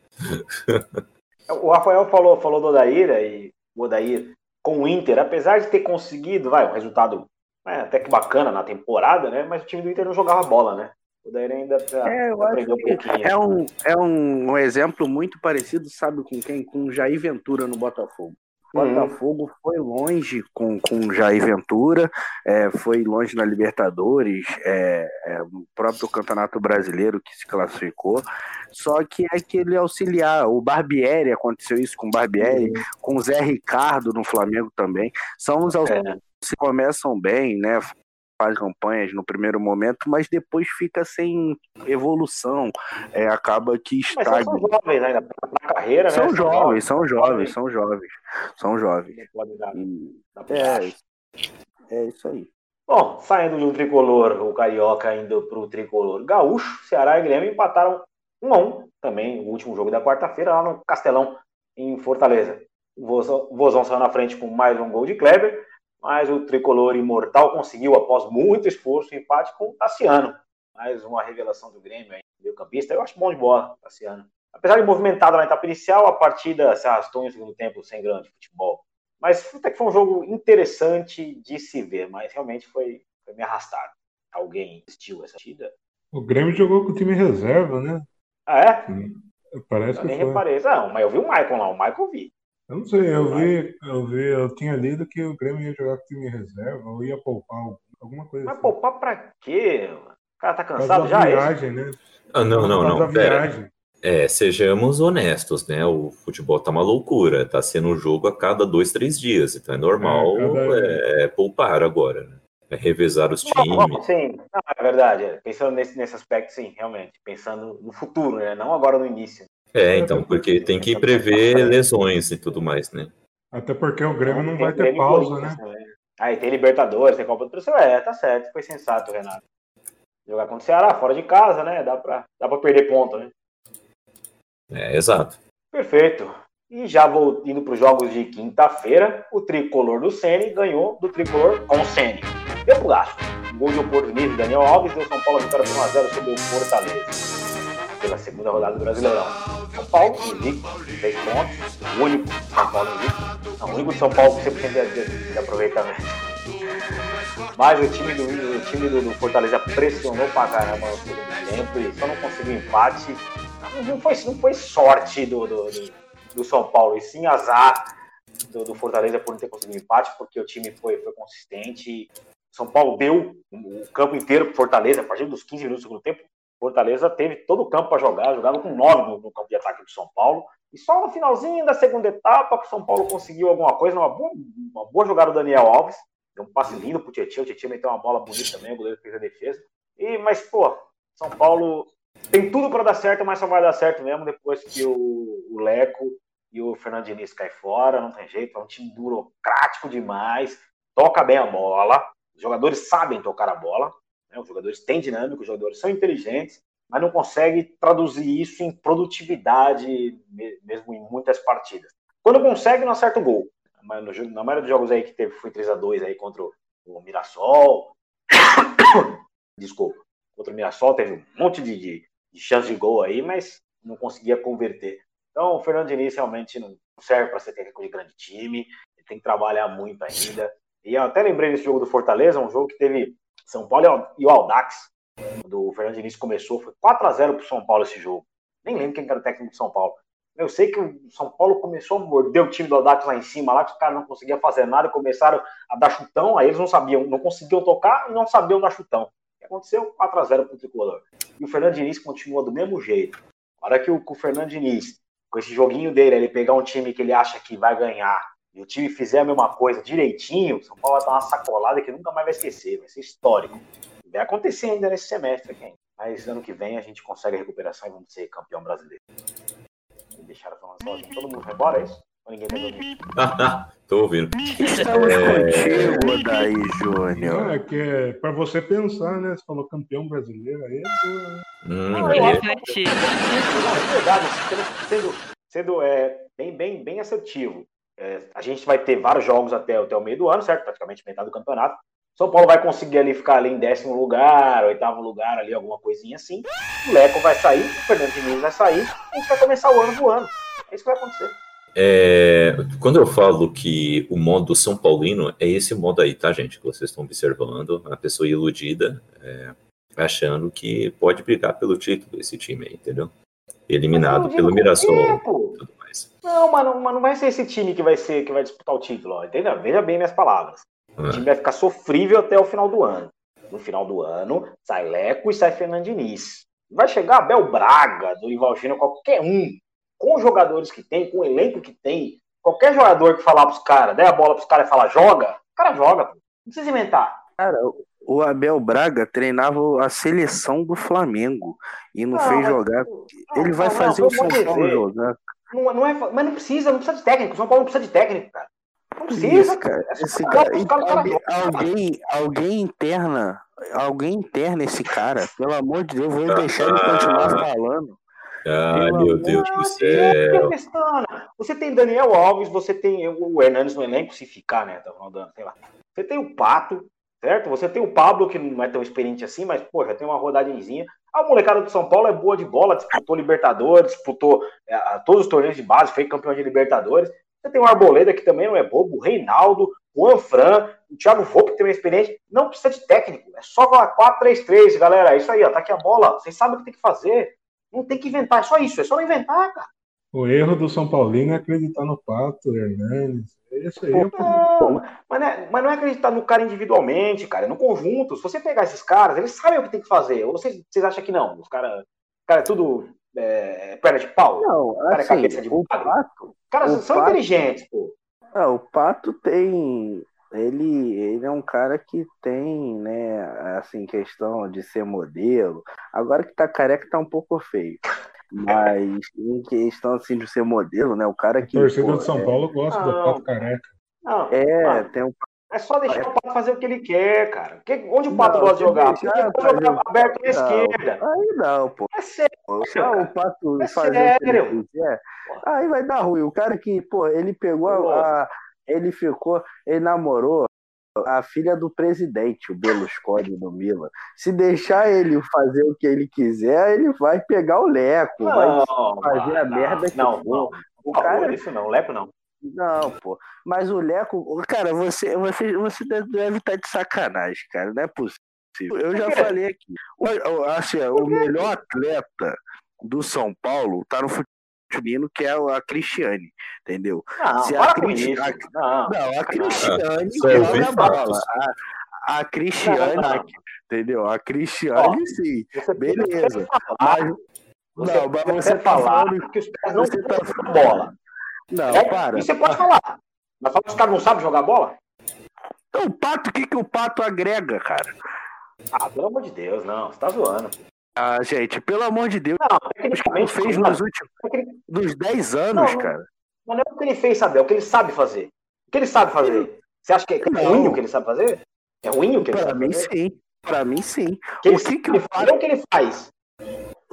O Rafael falou, falou do Odair, e o Odair com o Inter, apesar de ter conseguido, vai, um resultado é, até que bacana na temporada, né? Mas o time do Inter não jogava bola, né? O Daíra ainda é, aprendeu um pouquinho. É um, é um, exemplo muito parecido, sabe com quem? Com o Jair Ventura no Botafogo. O uhum. Botafogo foi longe com, com Jair Ventura, é, foi longe na Libertadores, é, é, o próprio Campeonato Brasileiro que se classificou. Só que é aquele auxiliar, o Barbieri, aconteceu isso com o Barbieri, uhum. com o Zé Ricardo no Flamengo também. São os auxiliares se começam bem, né? Faz campanhas no primeiro momento, mas depois fica sem evolução. É, acaba que estagna. São jovens né? na carreira, são né? Jovens, são jovens, são jovens, são jovens. é, é isso aí. Bom, saindo do tricolor, o Carioca indo para o tricolor gaúcho, Ceará e Grêmio empataram 1 a 1 também, o último jogo da quarta-feira, lá no Castelão, em Fortaleza. O Vozão saiu na frente com mais um gol de Kleber mas o tricolor imortal conseguiu, após muito esforço, empate com o Tassiano. Mais uma revelação do Grêmio, meio campista. Eu acho bom de bola, Tassiano. Apesar de movimentado na etapa inicial, a partida se arrastou em segundo tempo sem grande futebol. Mas até que foi um jogo interessante de se ver, mas realmente foi, foi meio arrastado. Alguém assistiu essa partida? O Grêmio jogou com o time reserva, né? Ah, é? Parece eu que nem foi. reparei. Não, mas eu vi o Michael lá, o Michael vi. Eu não sei, eu vi, eu vi, eu tinha lido que o Grêmio ia jogar com time reserva, ou ia poupar alguma coisa Mas assim. poupar pra quê? O cara tá cansado já? é viagem, né? Ah, não, não, não. Pera. É, sejamos honestos, né? O futebol tá uma loucura. Tá sendo um jogo a cada dois, três dias. Então é normal É, cada- é, poupar agora, né? É revezar os Bom, bom, times. sim, não, é verdade. é. Pensando nesse, nesse aspecto, sim, realmente. Pensando no futuro, né? Não agora no início. É, então, porque tem que prever lesões e tudo mais, né? Até porque o Grêmio não Tem vai ter pausa, né? Aí tem Libertadores, tem Copa do Brasil. É, tá certo, foi sensato, Renato. Jogar contra o Ceará, fora de casa, né? Dá pra, dá pra perder ponto, né? É, exato. Perfeito. E já vou indo para os jogos de quinta-feira, o tricolor do Sene ganhou do tricolor com o Sene. Deu pro gasto. Gol de oportunismo Daniel Alves deu São Paulo a vitória por 1x0 sobre o Fortaleza. Pela segunda rodada do Brasileirão. São Paulo, invicto, 6 pontos. O único São Paulo invicto. O único de São Paulo com 100% de, de, de aproveitamento. Mas o time do, o time do, do Fortaleza pressionou pra caramba no segundo tempo e só não conseguiu empate. Não, foi, não foi sorte do, do, do, do São Paulo, e sim azar do, do Fortaleza por não ter conseguido empate, porque o time foi, foi consistente. São Paulo deu o campo inteiro pro Fortaleza, a partir dos 15 minutos do segundo tempo. Fortaleza teve todo o campo para jogar, jogava com 9 no, no campo de ataque do São Paulo. E só no finalzinho da segunda etapa que o São Paulo conseguiu alguma coisa, uma boa, uma boa jogada do Daniel Alves. Deu um passe lindo pro Tietchan, o Tietchan meteu uma bola bonita também, o goleiro fez a defesa. E, mas, pô, São Paulo tem tudo para dar certo, mas só vai dar certo mesmo depois que o, o Leco e o Fernando Diniz caem fora, não tem jeito, é um time burocrático demais, toca bem a bola, os jogadores sabem tocar a bola, né? os jogadores têm dinâmica, os jogadores são inteligentes, mas não consegue traduzir isso em produtividade me- mesmo em muitas partidas. Quando consegue, não acerta o gol. Mas no Na maioria dos jogos aí que teve, foi 3x2 aí contra o Mirassol. Desculpa. Contra o Mirassol teve um monte de, de, de chance de gol aí, mas não conseguia converter. Então o Fernando Diniz realmente não serve para ser técnico de grande time. Ele tem que trabalhar muito ainda. E eu até lembrei desse jogo do Fortaleza, um jogo que teve São Paulo e o Aldax, quando o Fernando Diniz começou, foi 4 a 0 pro São Paulo esse jogo. Nem lembro quem era o técnico do São Paulo. Eu sei que o São Paulo começou a morder o time do Audax lá em cima, lá que os caras não conseguiam fazer nada, começaram a dar chutão, aí eles não sabiam, não conseguiam tocar e não sabiam dar chutão. O que aconteceu? 4x0 pro tricolor. E o Fernando Diniz continua do mesmo jeito. A hora que o, o Fernando Diniz, com esse joguinho dele, ele pegar um time que ele acha que vai ganhar e o time fizer a mesma coisa direitinho, o São Paulo vai dar uma sacolada que nunca mais vai esquecer, vai ser histórico. Vai acontecer ainda nesse semestre aqui, mas ano que vem a gente consegue a recuperação e vamos ser campeão brasileiro. Me deixaram falando sozinho. Todo mundo vai embora, é isso? Ou ninguém vai dormir? Tô ouvindo. Estamos É. contigo, Daí Júnior. é que é pra você pensar, né? Você falou campeão brasileiro aí, Hum, Não, aí eu é-. Não, é verdade, sendo, sendo, sendo é, bem, bem, bem assertivo. É, a gente vai ter vários jogos até, até o meio do ano, certo? Praticamente metade do campeonato. São Paulo vai conseguir ali ficar ali em décimo lugar, oitavo lugar, ali, alguma coisinha assim. O Leco vai sair, o Fernando Diniz vai sair, a gente vai começar o ano voando. É isso que vai acontecer. É, quando eu falo que o modo São Paulino é esse modo aí, tá, gente? Que vocês estão observando, a pessoa iludida, é, achando que pode brigar pelo título esse time aí, entendeu? Eliminado pelo Mirassol é. Não, mas não, mas não vai ser esse time que vai ser que vai disputar o título, ó, entendeu? Veja bem minhas palavras. O Ah, time vai ficar sofrível até o final do ano. No final do ano, sai Leco e sai Fernando Diniz. Vai chegar Abel Braga, Dorival Júnior, qualquer um, com os jogadores que tem, com o elenco que tem. Qualquer jogador que falar pros caras, der a bola pros caras e falar joga, o cara joga, pô. Não precisa inventar. Cara, o Abel Braga treinava a seleção do Flamengo e não, Não, fez jogar. Não, Ele vai não, fazer não, o São Paulo jogar. Não, não é, mas não precisa, não precisa de técnico. O São Paulo não precisa de técnico, cara. Não precisa, Isso, cara. É Esse cara alguém, alguém, alguém interna, alguém interna esse cara. Pelo amor de Deus, vou deixar ele continuar falando. Ai, Pelo meu Deus do céu. questão. Você tem Daniel Alves, você tem o Hernandes no elenco, se ficar, né? Tá rodando, sei lá. Você tem o Pato, certo? Você tem o Pablo, que não é tão experiente assim, mas, pô, já tem uma rodagenzinha. A molecada do São Paulo é boa de bola, disputou Libertadores, disputou é, todos os torneios de base, foi campeão de Libertadores. Você tem o Arboleda, que também não é bobo, o Reinaldo, o Anfran, o Thiago Volpe, que também é experiente. Não precisa de técnico, é só 4-3-3, galera. É isso aí, ó, tá aqui a bola. Vocês sabem o que tem que fazer. Não tem que inventar, é só isso, é só não inventar, cara. O erro do São Paulino é acreditar no Pato, Hernandes. Aí é o problema. Não, mas não, é, mas não é acreditar no cara individualmente, cara, é no conjunto. Se você pegar esses caras, eles sabem o que tem que fazer. Ou vocês, vocês acham que não? Os caras cara é tudo é, perna de pau? Não, cara é assim, cabeça de o. Pato, caras o são Pato- inteligentes, pô. Ah, o Pato tem. Ele, ele é um cara que tem, né, assim, questão de ser modelo. Agora que tá careca, tá um pouco feio. Mas em questão, assim, de ser modelo, né, o cara que. torcida pô, do São Paulo gosta do Não. Pato Careca. Não, É, mano, tem um. é só deixar o Pato fazer o que ele quer, cara. Que- onde o Pato Não, gosta de jogar? deixar Porque ele pode jogar o- aberto na esquerda. Aí não, pô. É sério, o Pato É fazer o que ele sério. quiser, aí vai dar ruim. O cara que, pô, ele pegou a. a- ele ficou. Ele namorou a filha do presidente, o Berlusconi do Milan. Se deixar ele fazer o que ele quiser, ele vai pegar o Leco, vai Não, fazer a mano, merda que não, for. não, O favor, cara. isso não, Leco não. Não, pô. Mas o Leco, cara, você, você, você deve estar de sacanagem, cara. Não é possível. Eu já falei aqui. O, o- assim, o melhor atleta do São Paulo tá no que é a Cristiane, entendeu? Não, Se a Cristi- a- Não. Não, a Cristiane joga bola. fatos. A, a Cristiane, Não, não. entendeu? A Cristiane, sim. Beleza. Mas, Mas, você não, mas você tá falando. que os caras não Você tá sabem jogar bola. Não, É, para. Isso você pode falar. Mas fala que os caras não sabem jogar bola? Então, o pato, o que, que o pato agrega, cara? Ah, pelo amor de Deus, não. Você tá zoando. Ah, gente, pelo amor de Deus, Não, o que ele tecnicamente. fez nos últimos tecnicamente, dos 10 anos, Não, cara. Mas não é o que ele fez, sabe? É o que ele sabe fazer. O que ele sabe fazer? Você acha que é ruim o que ele sabe fazer? É ruim o que ele Pra sabe mim, fazer? sim. Pra mim, sim. Que O que que ele o faz, não o que ele faz.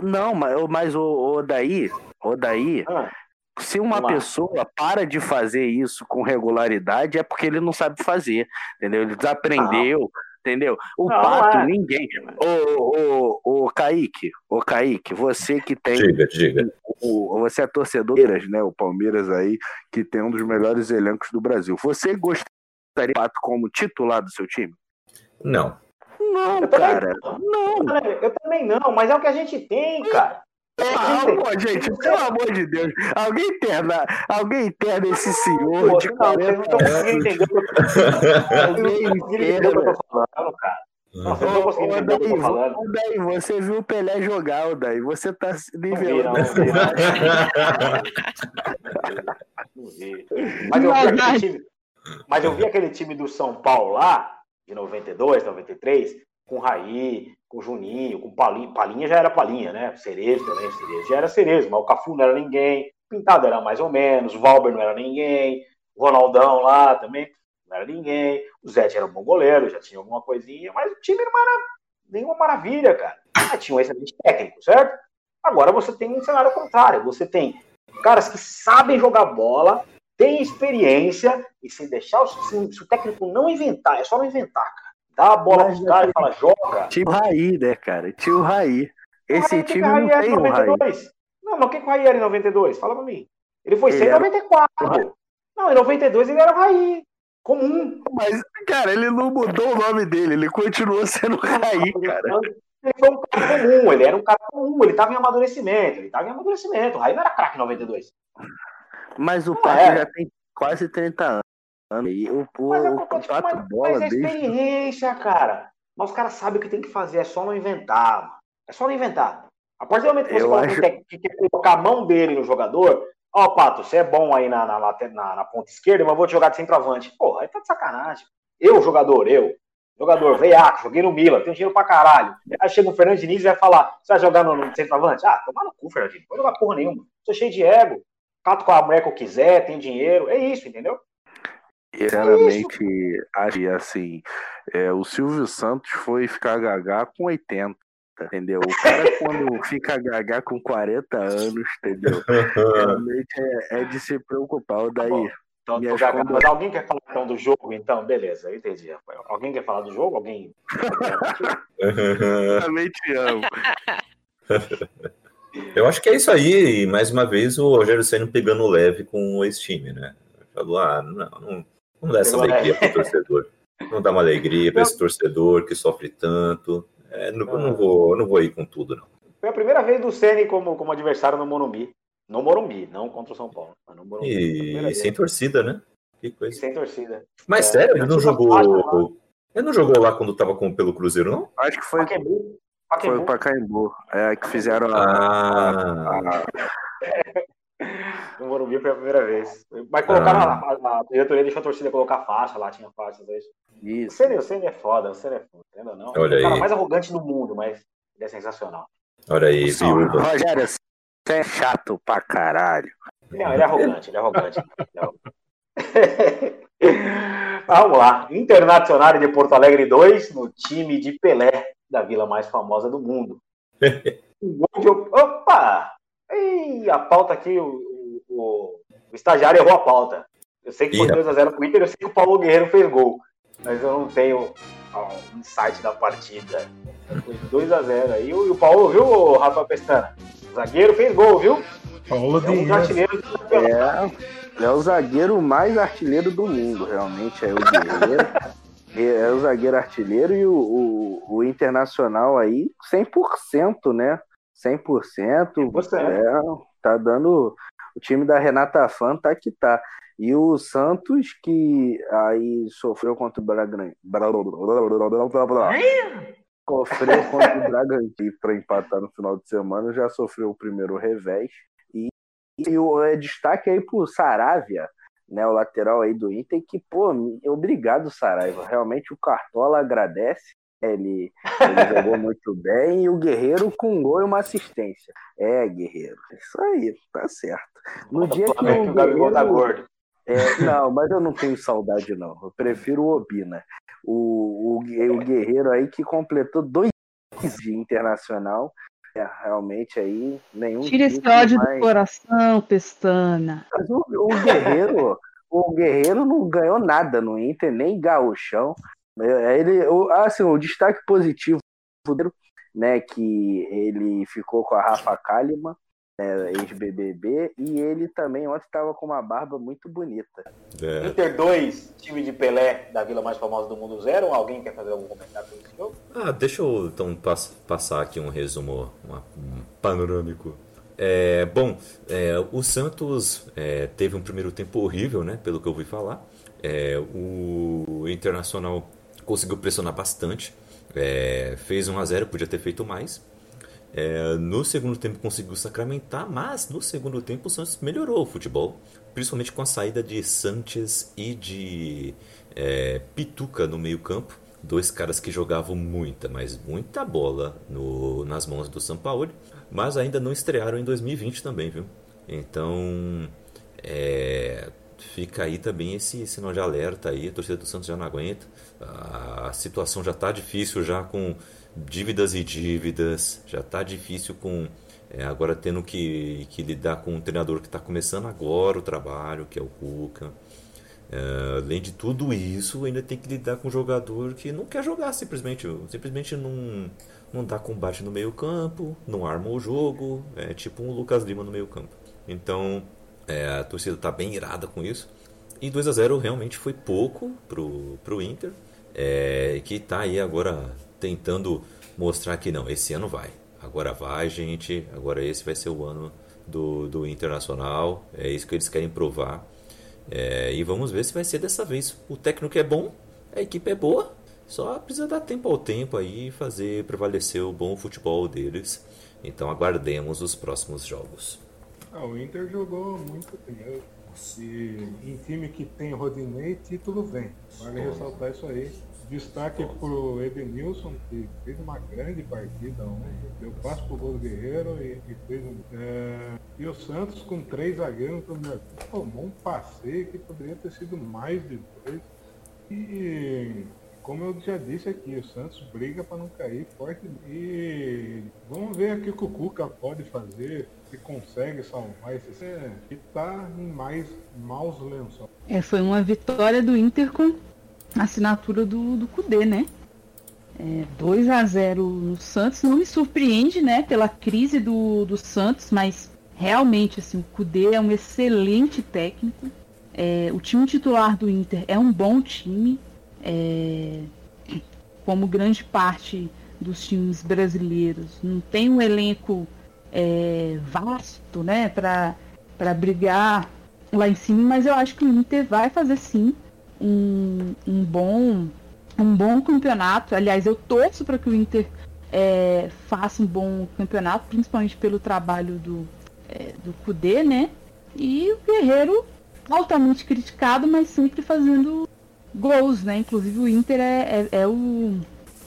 Não, mas, mas o, o daí, o daí, Ah, se uma pessoa para de fazer isso com regularidade, é porque ele não sabe fazer, entendeu? Ele desaprendeu, entendeu? O Não, pato, é. ninguém. Ô, ô, ô, Kaique, ô, Kaique, você que tem Diga, diga. o, você é torcedor do Palmeiras, né? O Palmeiras aí, que tem um dos melhores elencos do Brasil. Você gostaria apostaria o Pato como titular do seu time? Não. Não, Eu também cara. Não. Eu também não, mas é o que a gente tem, cara. Ah, pô, gente, pelo amor de Deus. Alguém interna, alguém interna esse senhor Pô, de não, vocês não 40 estão conseguindo anos. entender o que eu Alguém eu interna. tô falando, cara. Não, entender o que eu tô Daí, falando. ô, Daí, você viu o Pelé jogar, o Daí. Você tá se nivelando. não, vi. Mas eu vi aquele time, mas eu vi aquele time do São Paulo lá, de 92, 93, com Raí, com Juninho, com Palinha. Palinha já era Palinha, né? Cerezo também, Cerezo já era Cerezo, mas o Cafu não era ninguém, Pintado era mais ou menos, o Valber não era ninguém, o Ronaldão lá também não era ninguém, o Zete era um bom goleiro, já tinha alguma coisinha, mas o time não era nenhuma maravilha, cara. Ah, tinha um excelente técnico, certo? Agora você tem um cenário contrário, você tem caras que sabem jogar bola, têm experiência, e se deixar se, se o técnico não inventar, é só não inventar, cara. Dá a bola Mas pros caras e fala, joga. Tio Raí, né, cara? Tio Raí. Esse Raí, time Raí não era tem em um Raí. 92? Não, mas o que o Raí era em 92? Fala pra mim. Ele foi Ele ser em era- 94. Não, em 92 ele era o Raí. Comum. Mas, cara, ele não mudou o nome dele, ele continuou sendo Raí, cara. Ele foi um cara comum, ele era um cara comum, ele tava em amadurecimento, ele tava em amadurecimento. O Raí não era craque em 92. Mas o Não Pato é. já tem quase 30 anos. E o, o, Mas é, o mas, Pato mas, bola mas é desde. experiência, cara. Mas os caras sabem o que tem que fazer, é só não inventar. mano. É só não inventar. A partir do momento que você Eu acho- que quer colocar a mão dele no jogador, ó, Pato, você é bom aí na, na, na, na ponta esquerda, mas eu vou te jogar de centroavante. Pô, aí tá de sacanagem. Eu, jogador, eu, jogador, veiaco, joguei no Milan, tenho dinheiro pra caralho. Aí chega o Fernando Diniz e vai falar: você vai jogar no, no centroavante? Ah, tomar no cu, Fernando Diniz, não vou jogar porra nenhuma. Sou cheio de ego, cato com a mulher que eu quiser, tenho dinheiro. É isso, entendeu? Sinceramente, acho que assim, é, o Silvio Santos foi ficar gagá com 80. Entendeu? O cara, quando fica gagá com 40 anos, entendeu? Realmente é, é de se preocupar. O daí, bom. Então, contas- mas alguém quer falar então do jogo, então? Beleza, eu entendi. Alguém quer falar do jogo? Alguém? realmente amo. Eu acho que é isso aí. E mais uma vez o Rogério Senna pegando leve com esse time, né? Falou, ah, não, não, não dá essa Pegou alegria leve. pro torcedor. Não dá uma alegria para esse torcedor que sofre tanto. É, não, eu não vou, eu não vou ir com tudo, não. Foi a primeira vez do Ceni como, como adversário no Morumbi. No Morumbi, não contra o São Paulo. Mas no Morumbi. foi a primeira E, vez. sem torcida, né? Que E coisa. sem torcida. Mas É, sério, ele não jogou. Ele não jogou lá quando tava com, pelo Cruzeiro, não? Acho que foi, Pacaembu. foi Pacaembu. o Pacaembu. É, que fizeram a. Ah, No Morumbi foi a primeira vez. Mas colocaram Ah. a, a, diretoria deixou a torcida colocar faixa lá, tinha faixa. Dois. O Isso. Ceni, o Ceni é foda, o Ceni é foda, entendeu? Não, Olha é o cara aí. mais arrogante do mundo, mas ele é sensacional. olha aí, viúva. Rogério, você é chato pra caralho. Não, ele é arrogante, ele é arrogante. Ele é arrogante. Vamos lá. Internacional de Porto Alegre 2, no time de Pelé, da vila mais famosa do mundo. Um gol de... Opa! Ih, a pauta aqui, o, o- o- o estagiário errou a pauta. Eu sei que foi Ih, 2x0 pro Inter, eu sei que o Paulo Guerreiro fez gol. Mas eu não tenho ó, o insight da partida. Foi 2x0 aí. E o Paulo, viu, Rafa Pestana? O zagueiro fez gol, viu? Paulo É um dos artilheiros do campeonato. É, é o zagueiro mais artilheiro do mundo, realmente. É o Guerreiro. É é o zagueiro artilheiro e o, o, o internacional aí, 100%, né? 100%. 100%. É, tá dando. O time da Renata Fã tá que tá. E o Santos, que aí sofreu contra o Bragantino. Sofreu contra o Bragantino para empatar no final de semana, já sofreu o primeiro revés. E, e o é, destaque aí pro Saravia, né, o lateral aí do Inter, que, pô, obrigado, Saraiva. Realmente o Cartola agradece. Ele, ele jogou muito bem e o Guerreiro com um gol e uma assistência. É, Guerreiro. Isso aí, tá certo. No Bota dia que o o Gabigol tá Guerreiro- gordo. é, não, mas eu não tenho saudade, não. Eu prefiro o Obina. O, o, Gue- o Guerreiro aí que completou dois de internacional. É, realmente aí, nenhum. Tira esse ódio mas- do coração, Pestana. mas o, o Guerreiro, o Guerreiro não ganhou nada no Inter, nem gauchão. É, Ele, o, assim, o destaque positivo, né, que ele ficou com a Rafa Kalimann, né, ex-BBB, e ele também ontem estava com uma barba muito bonita. É, Inter 2, time de Pelé da vila mais famosa do mundo zero. Alguém quer fazer algum comentário sobre esse jogo? Ah, deixa eu então pass- passar aqui um resumo uma- um panorâmico. É, bom, é, o Santos é, teve um primeiro tempo horrível, né? Pelo que eu ouvi falar. É, o Internacional conseguiu pressionar bastante. é, fez 1 a 0 podia ter feito mais. É, no segundo tempo conseguiu sacramentar, mas no segundo tempo o Santos melhorou o futebol, principalmente com a saída de Sanches e de é, Pituca no meio-campo. Dois caras que jogavam muita, mas muita bola no- nas mãos do Sampaoli, mas ainda não estrearam em 2020 também, viu? Então, é, fica aí também esse sinal de alerta aí, a torcida do Santos já não aguenta. A situação já tá difícil já com dívidas e dívidas, já tá difícil com é, agora tendo que, que lidar com um treinador que está começando agora o trabalho, que é o Cuca. É, além de tudo isso, ainda tem que lidar com um jogador que não quer jogar simplesmente, simplesmente não, não dá combate no meio campo, não arma o jogo, é tipo um Lucas Lima no meio campo. Então, é, a torcida está bem irada com isso. E 2 a 0 realmente foi pouco pro, pro Inter, é, que está aí agora tentando mostrar que não, esse ano vai. Agora vai, gente. Agora esse vai ser o ano do, do Internacional. É isso que eles querem provar. É, e vamos ver se vai ser dessa vez. O técnico é bom, a equipe é boa. Só precisa dar tempo ao tempo aí e fazer prevalecer o bom futebol deles. Então aguardemos os próximos jogos. Ah, o Inter jogou muito bem. E em time que tem Rodinei, título vem. Vale ressaltar isso aí. Destaque pro Edenilson, que fez uma grande partida ontem. Deu passo pro gol do Guerreiro e, e fez um. é, E o Santos com três zagueiros tomou um passeio que poderia ter sido mais de dois. E como eu já disse aqui, o Santos briga para não cair forte. E vamos ver aqui o que o Cuca pode fazer, se consegue salvar esse é, que tá em mais maus lençóis. É, foi uma vitória do Inter com assinatura do, do Cudê, né? É, 2 a 0 no Santos. Não me surpreende, né, pela crise do, do Santos, mas realmente, assim, o Cudê é um excelente técnico. É, o time titular do Inter é um bom time. É, como grande parte dos times brasileiros, não tem um elenco é, vasto, né, para brigar lá em cima, mas eu acho que o Inter vai fazer sim um, um bom um bom campeonato. Aliás, eu torço para que o Inter é, faça um bom campeonato, principalmente pelo trabalho do, é, do Kudê, né? E o Guerreiro altamente criticado, mas sempre fazendo gols, né? Inclusive o Inter é, é, é o.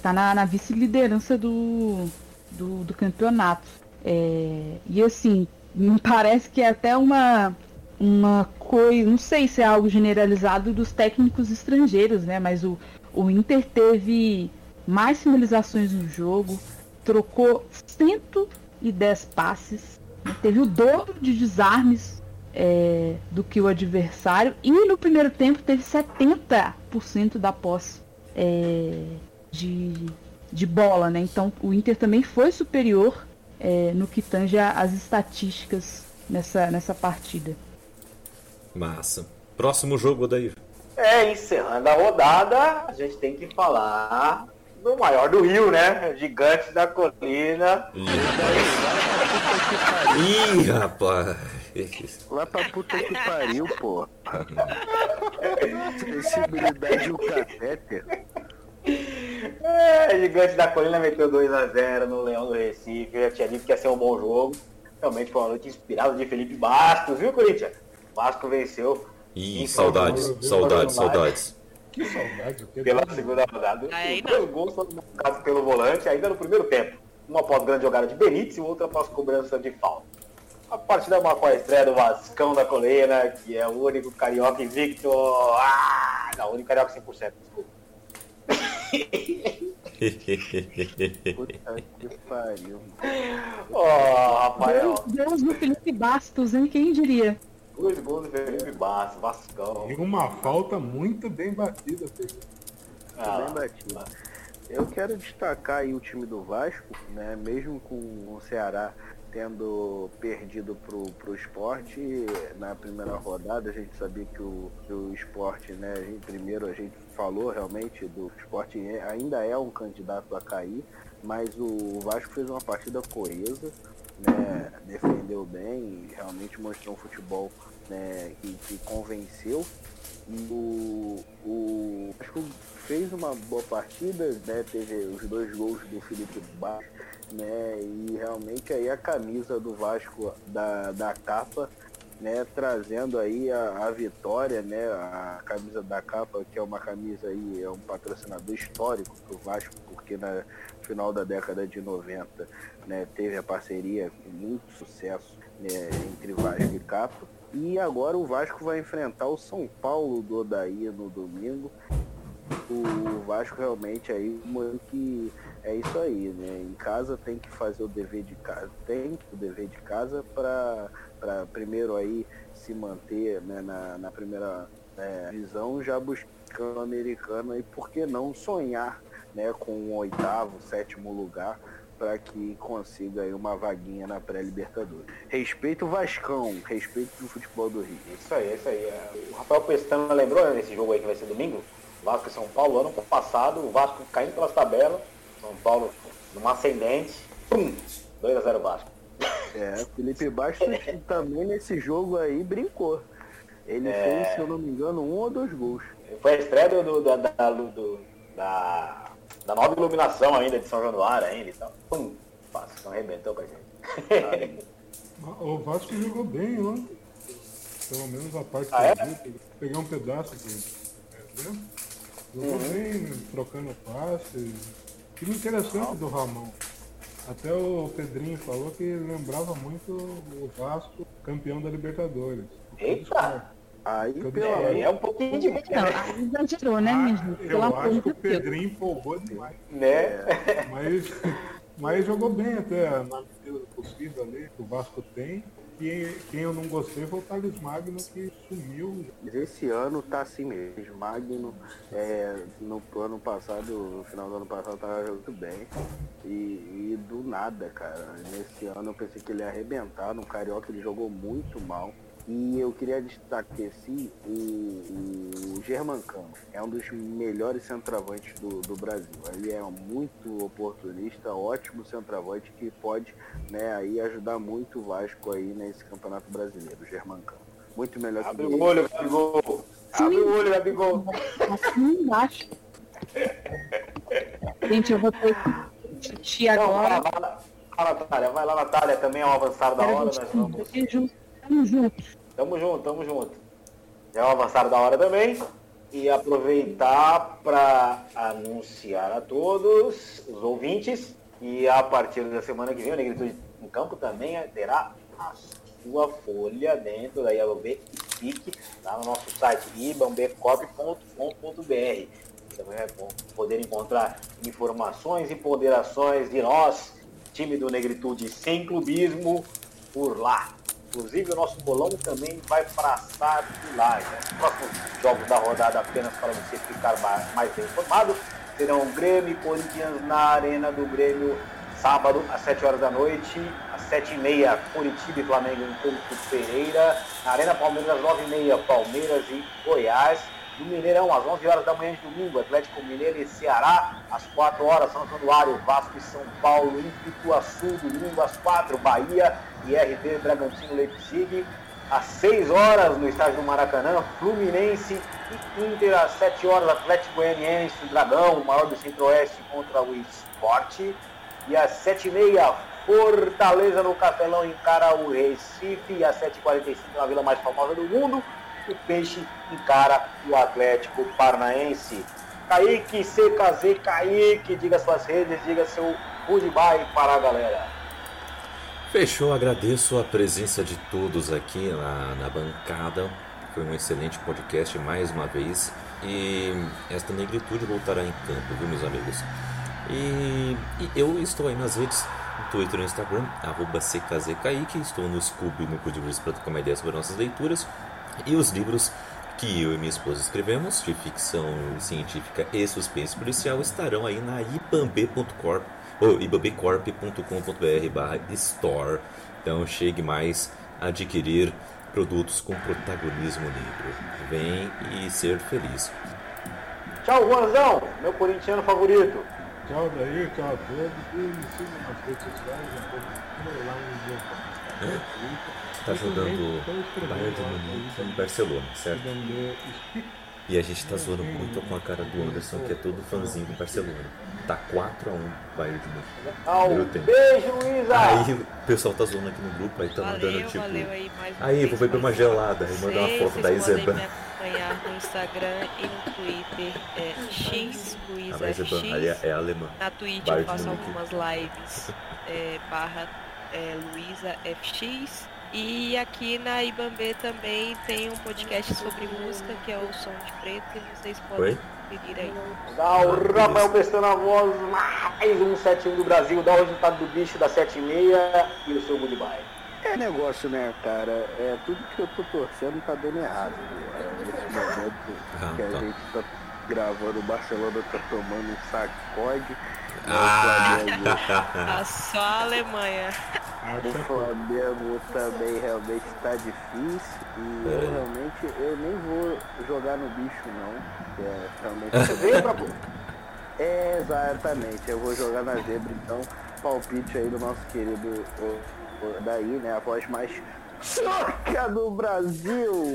tá na, na vice-liderança do, do, do campeonato. É, e assim, me parece que é até uma, uma coisa, não sei se é algo generalizado dos técnicos estrangeiros, né? Mas o, o Inter teve mais finalizações no jogo, trocou 110 passes, né? teve o dobro de desarmes é, do que o adversário e no primeiro tempo teve 70% da posse é, de, de bola, né? Então o Inter também foi superior é, no que tange as estatísticas nessa, nessa partida. Massa. Próximo jogo, Odair. É, encerrando a rodada, a gente tem que falar do maior do Rio, né? Gigante da colina. Ih, rapaz. Lá pra puta que pariu, pô. Sensibilidade do catéter. É, Gigante da Colina meteu 2x0 no Leão do Recife. Eu tinha dito que ia ser um bom jogo. Realmente foi uma noite inspirada de Felipe Bastos, viu, Corinthians? Vasco venceu Ih, Em saudades, Paulo, saudades, saudades. Que saudade. que pela segunda rodada. Aí dois gols foram marcados pelo volante ainda no primeiro tempo. Uma após grande jogada de Benítez e outra após cobrança de falta. A partida marcou a estreia do Vascão da Colina, que é o único carioca invicto. Ah, não, o único carioca 100%, desculpa. Puta que pariu. Ó, Rafael, Deus, Deus do Felipe Bastos, hein? Quem diria? Dois gols do Felipe Bastos, Vascão. E uma falta muito bem batida. Pedro. Ah, Bem batido. Eu quero destacar aí o time do Vasco, né? Mesmo com o Ceará tendo perdido pro, pro esporte na primeira rodada. A gente sabia que o, que o esporte, né? A gente, primeiro a gente falou realmente do esporte ainda é um candidato a cair, mas o Vasco fez uma partida coesa, né? Defendeu bem, realmente mostrou um futebol né, que, que convenceu. E o, o Vasco fez uma boa partida, né? Teve os dois gols do Felipe Baixo né? E realmente aí a camisa do Vasco da, da capa, né? Trazendo aí a, a vitória, né? A camisa da capa, que é uma camisa aí, é um patrocinador histórico do Vasco, porque na final da década de 90, né? Teve a parceria com muito sucesso né, entre Vasco e Capa. E agora o Vasco vai enfrentar o São Paulo do Odaí no domingo. O Vasco realmente aí que é isso aí, né? Em casa tem que fazer o dever de casa, tem o dever de casa para primeiro aí se manter né, na, na primeira é, visão, já buscando o americano e por que não sonhar né, com um oitavo, sétimo lugar para que consiga aí uma vaguinha na pré-libertadores. Respeito o Vascão, respeito o futebol do Rio. Isso aí, isso aí. O Rafael Pestana lembrou né, nesse jogo aí que vai ser domingo? Vasco e São Paulo, ano passado, o Vasco caindo pelas tabelas, são Paulo numa ascendente. Pum! 2x0 Vasco. É, Felipe Bastos também nesse jogo aí brincou. Ele é... fez, se eu não me engano, um ou dois gols. Foi a estreia do, do, da, da, do, da, da, nova iluminação ainda de São Januário ainda e tal. Pum! Vasco não arrebentou com a gente. o Vasco jogou bem lá. Pelo menos a parte ah, que é? eu peguei um pedaço aqui. É, jogou uhum. bem, trocando passes Time interessante do Ramon. Até o Pedrinho falou que lembrava muito o Vasco campeão da Libertadores. Eita! Aí, pelo é, é um pouquinho de. Não, exagerou, né, ah, Eu acho que o Pedrinho empolgou demais. Né? É, mas, mas jogou bem até na medida do possível ali, que o Vasco tem. Quem eu não gostei foi o Thales Magno que sumiu. Esse ano tá assim mesmo. Magno é, no ano passado, no final do ano passado, tava jogando bem. E, e, do nada, cara. Nesse ano eu pensei que ele ia arrebentar. No Carioca ele jogou muito mal. E eu queria destacar assim, o, o Germancano. É um dos melhores centroavantes do, do Brasil. Ele é muito oportunista, ótimo centroavante que pode né, aí ajudar muito o Vasco aí nesse campeonato brasileiro, o Germancano. Muito melhor Abre que o olho, Gabigol. Abre o olho, Gabigol. Assim embaixo. Gente, eu vou ter que agora. Vai lá, vai lá, Natália. Vai lá, Natália. Também é um avançado da hora. Nós vamos. Tamo junto. Tamo junto, tamo junto. Já é um avançado da hora também. E aproveitar para anunciar a todos os ouvintes e a partir da semana que vem o Negritude em Campo também terá a sua folha dentro da IAB FIC, lá no nosso site ibambecop.com.br. Você vai poder encontrar informações e ponderações de nós, time do Negritude sem clubismo, por lá. Inclusive, o nosso bolão também vai passar de lá. Né? Os próximos jogos da rodada, apenas para você ficar mais bem informado, serão Grêmio e Corinthians na Arena do Grêmio, sábado, às 7 horas da noite. Às 7h30, Curitiba e Flamengo em Couto Pereira. Na Arena Palmeiras, às 9h30, Palmeiras e Goiás. No Mineirão, às 11 horas da manhã de domingo, Atlético Mineiro e Ceará. Às 4 horas, São Januário, Vasco e São Paulo, em Pituaçu, domingo às 4, Bahia e RB Bragantino Leipzig. Às 6 horas no estádio do Maracanã, Fluminense e Inter. Às 7 horas, Atlético Goianiense, Dragão, o maior do Centro-Oeste contra o Esporte. E às 7h30, Fortaleza no Castelão encara o Recife. E às 7h45, na vila mais famosa do mundo, o Peixe encara o Atlético Paranaense. Kaique, CKZ, Kaique, diga suas redes, diga seu goodbye para a galera. Fechou, agradeço a presença de todos aqui na, na bancada. Foi um excelente podcast mais uma vez. E esta negritude voltará em campo, viu, meus amigos? E, e eu estou aí nas redes, no Twitter e no Instagram, arroba CKZKaique. Estou no Scooby, no de Livros para trocar uma ideia sobre nossas leituras. E os livros que eu e minha esposa escrevemos, de ficção científica e suspense policial, estarão aí na ipamb.corp ou ibambecorp.com.br barra store. Então chegue mais a adquirir produtos com protagonismo negro. Vem e ser feliz. Tchau, Juanzão, meu corintiano favorito. Tchau daí, tchau a todos. E me sigam nas redes sociais, lá no Tá jogando Bayern de Munique e Barcelona, certo? E a gente tá zoando muito com a cara do Anderson, que é todo fãzinho do Barcelona. Tá 4x1 Bayern de Munique. Ah, um beijo, Luísa! Aí o pessoal tá zoando aqui no grupo, aí tá Valeu, mandando tipo. valeu aí, mais uma Aí, vou beber uma gelada. Aí manda uma foto da vocês podem Iseban. me acompanhar no Instagram e no Twitter é x A FX. ali é, é alemã. Na Twitch Bayern eu faço algumas lives é, barra é, Luísa FX. E aqui na Ibambe também tem um podcast sobre música que é o Som de Preto e vocês podem Oi? conferir aí. Dá o Rafael prestando a voz, mais um 7-1 do Brasil, dá o resultado do bicho da 7 e meia e o seu goodbye. É negócio, né, cara? É tudo que eu tô torcendo tá dando errado. É, nesse momento Ah, que a tá. gente tá gravando, o Barcelona tá tomando um sacode. Ah! O Flamengo, Ah, só a Alemanha. o Flamengo também realmente tá difícil. E eu realmente eu nem vou jogar no bicho não. É realmente. Pô. É, exatamente, eu vou jogar na zebra, então palpite aí do nosso querido o, o- daí, né? A voz mais choca do Brasil!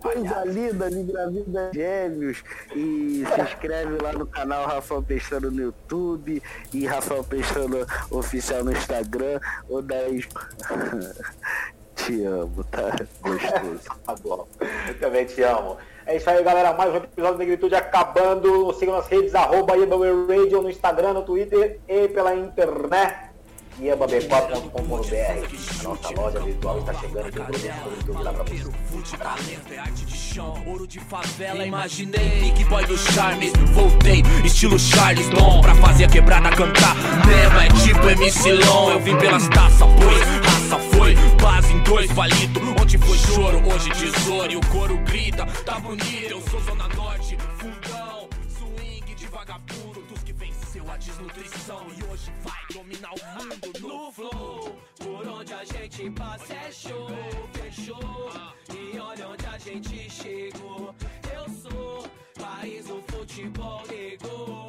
Coisa linda, me engravida gêmeos. E se inscreve lá no canal Rafael Peixano no YouTube e Rafael Peixano oficial no Instagram. O daí. Te amo, tá? Gostoso. Tá bom. Eu também te amo. É isso aí, galera. Mais um episódio da Negritude acabando. Sigam nas redes, arroba Radio no Instagram, no Twitter e pela internet. Iabambe4.com.br A nossa loja virtual está chegando com produtos da Negritude lá pra você. Talento, é arte de chão, ouro de favela, imaginei Big Boy do Charmes, voltei, estilo Charles Dom Pra fazer a quebrada cantar, Neva é tipo MC Long Eu vim pelas taças, pois raça foi, base em dois palito Onde foi choro, hoje tesouro e o coro grita Tá bonito, eu sou Zona Norte, fundão Swing de vagabundo, dos que venceu a desnutrição. E hoje vai dominar o mundo no flow Por onde a gente passa é show, fechou. E olha onde a gente chegou. Eu sou país do futebol negou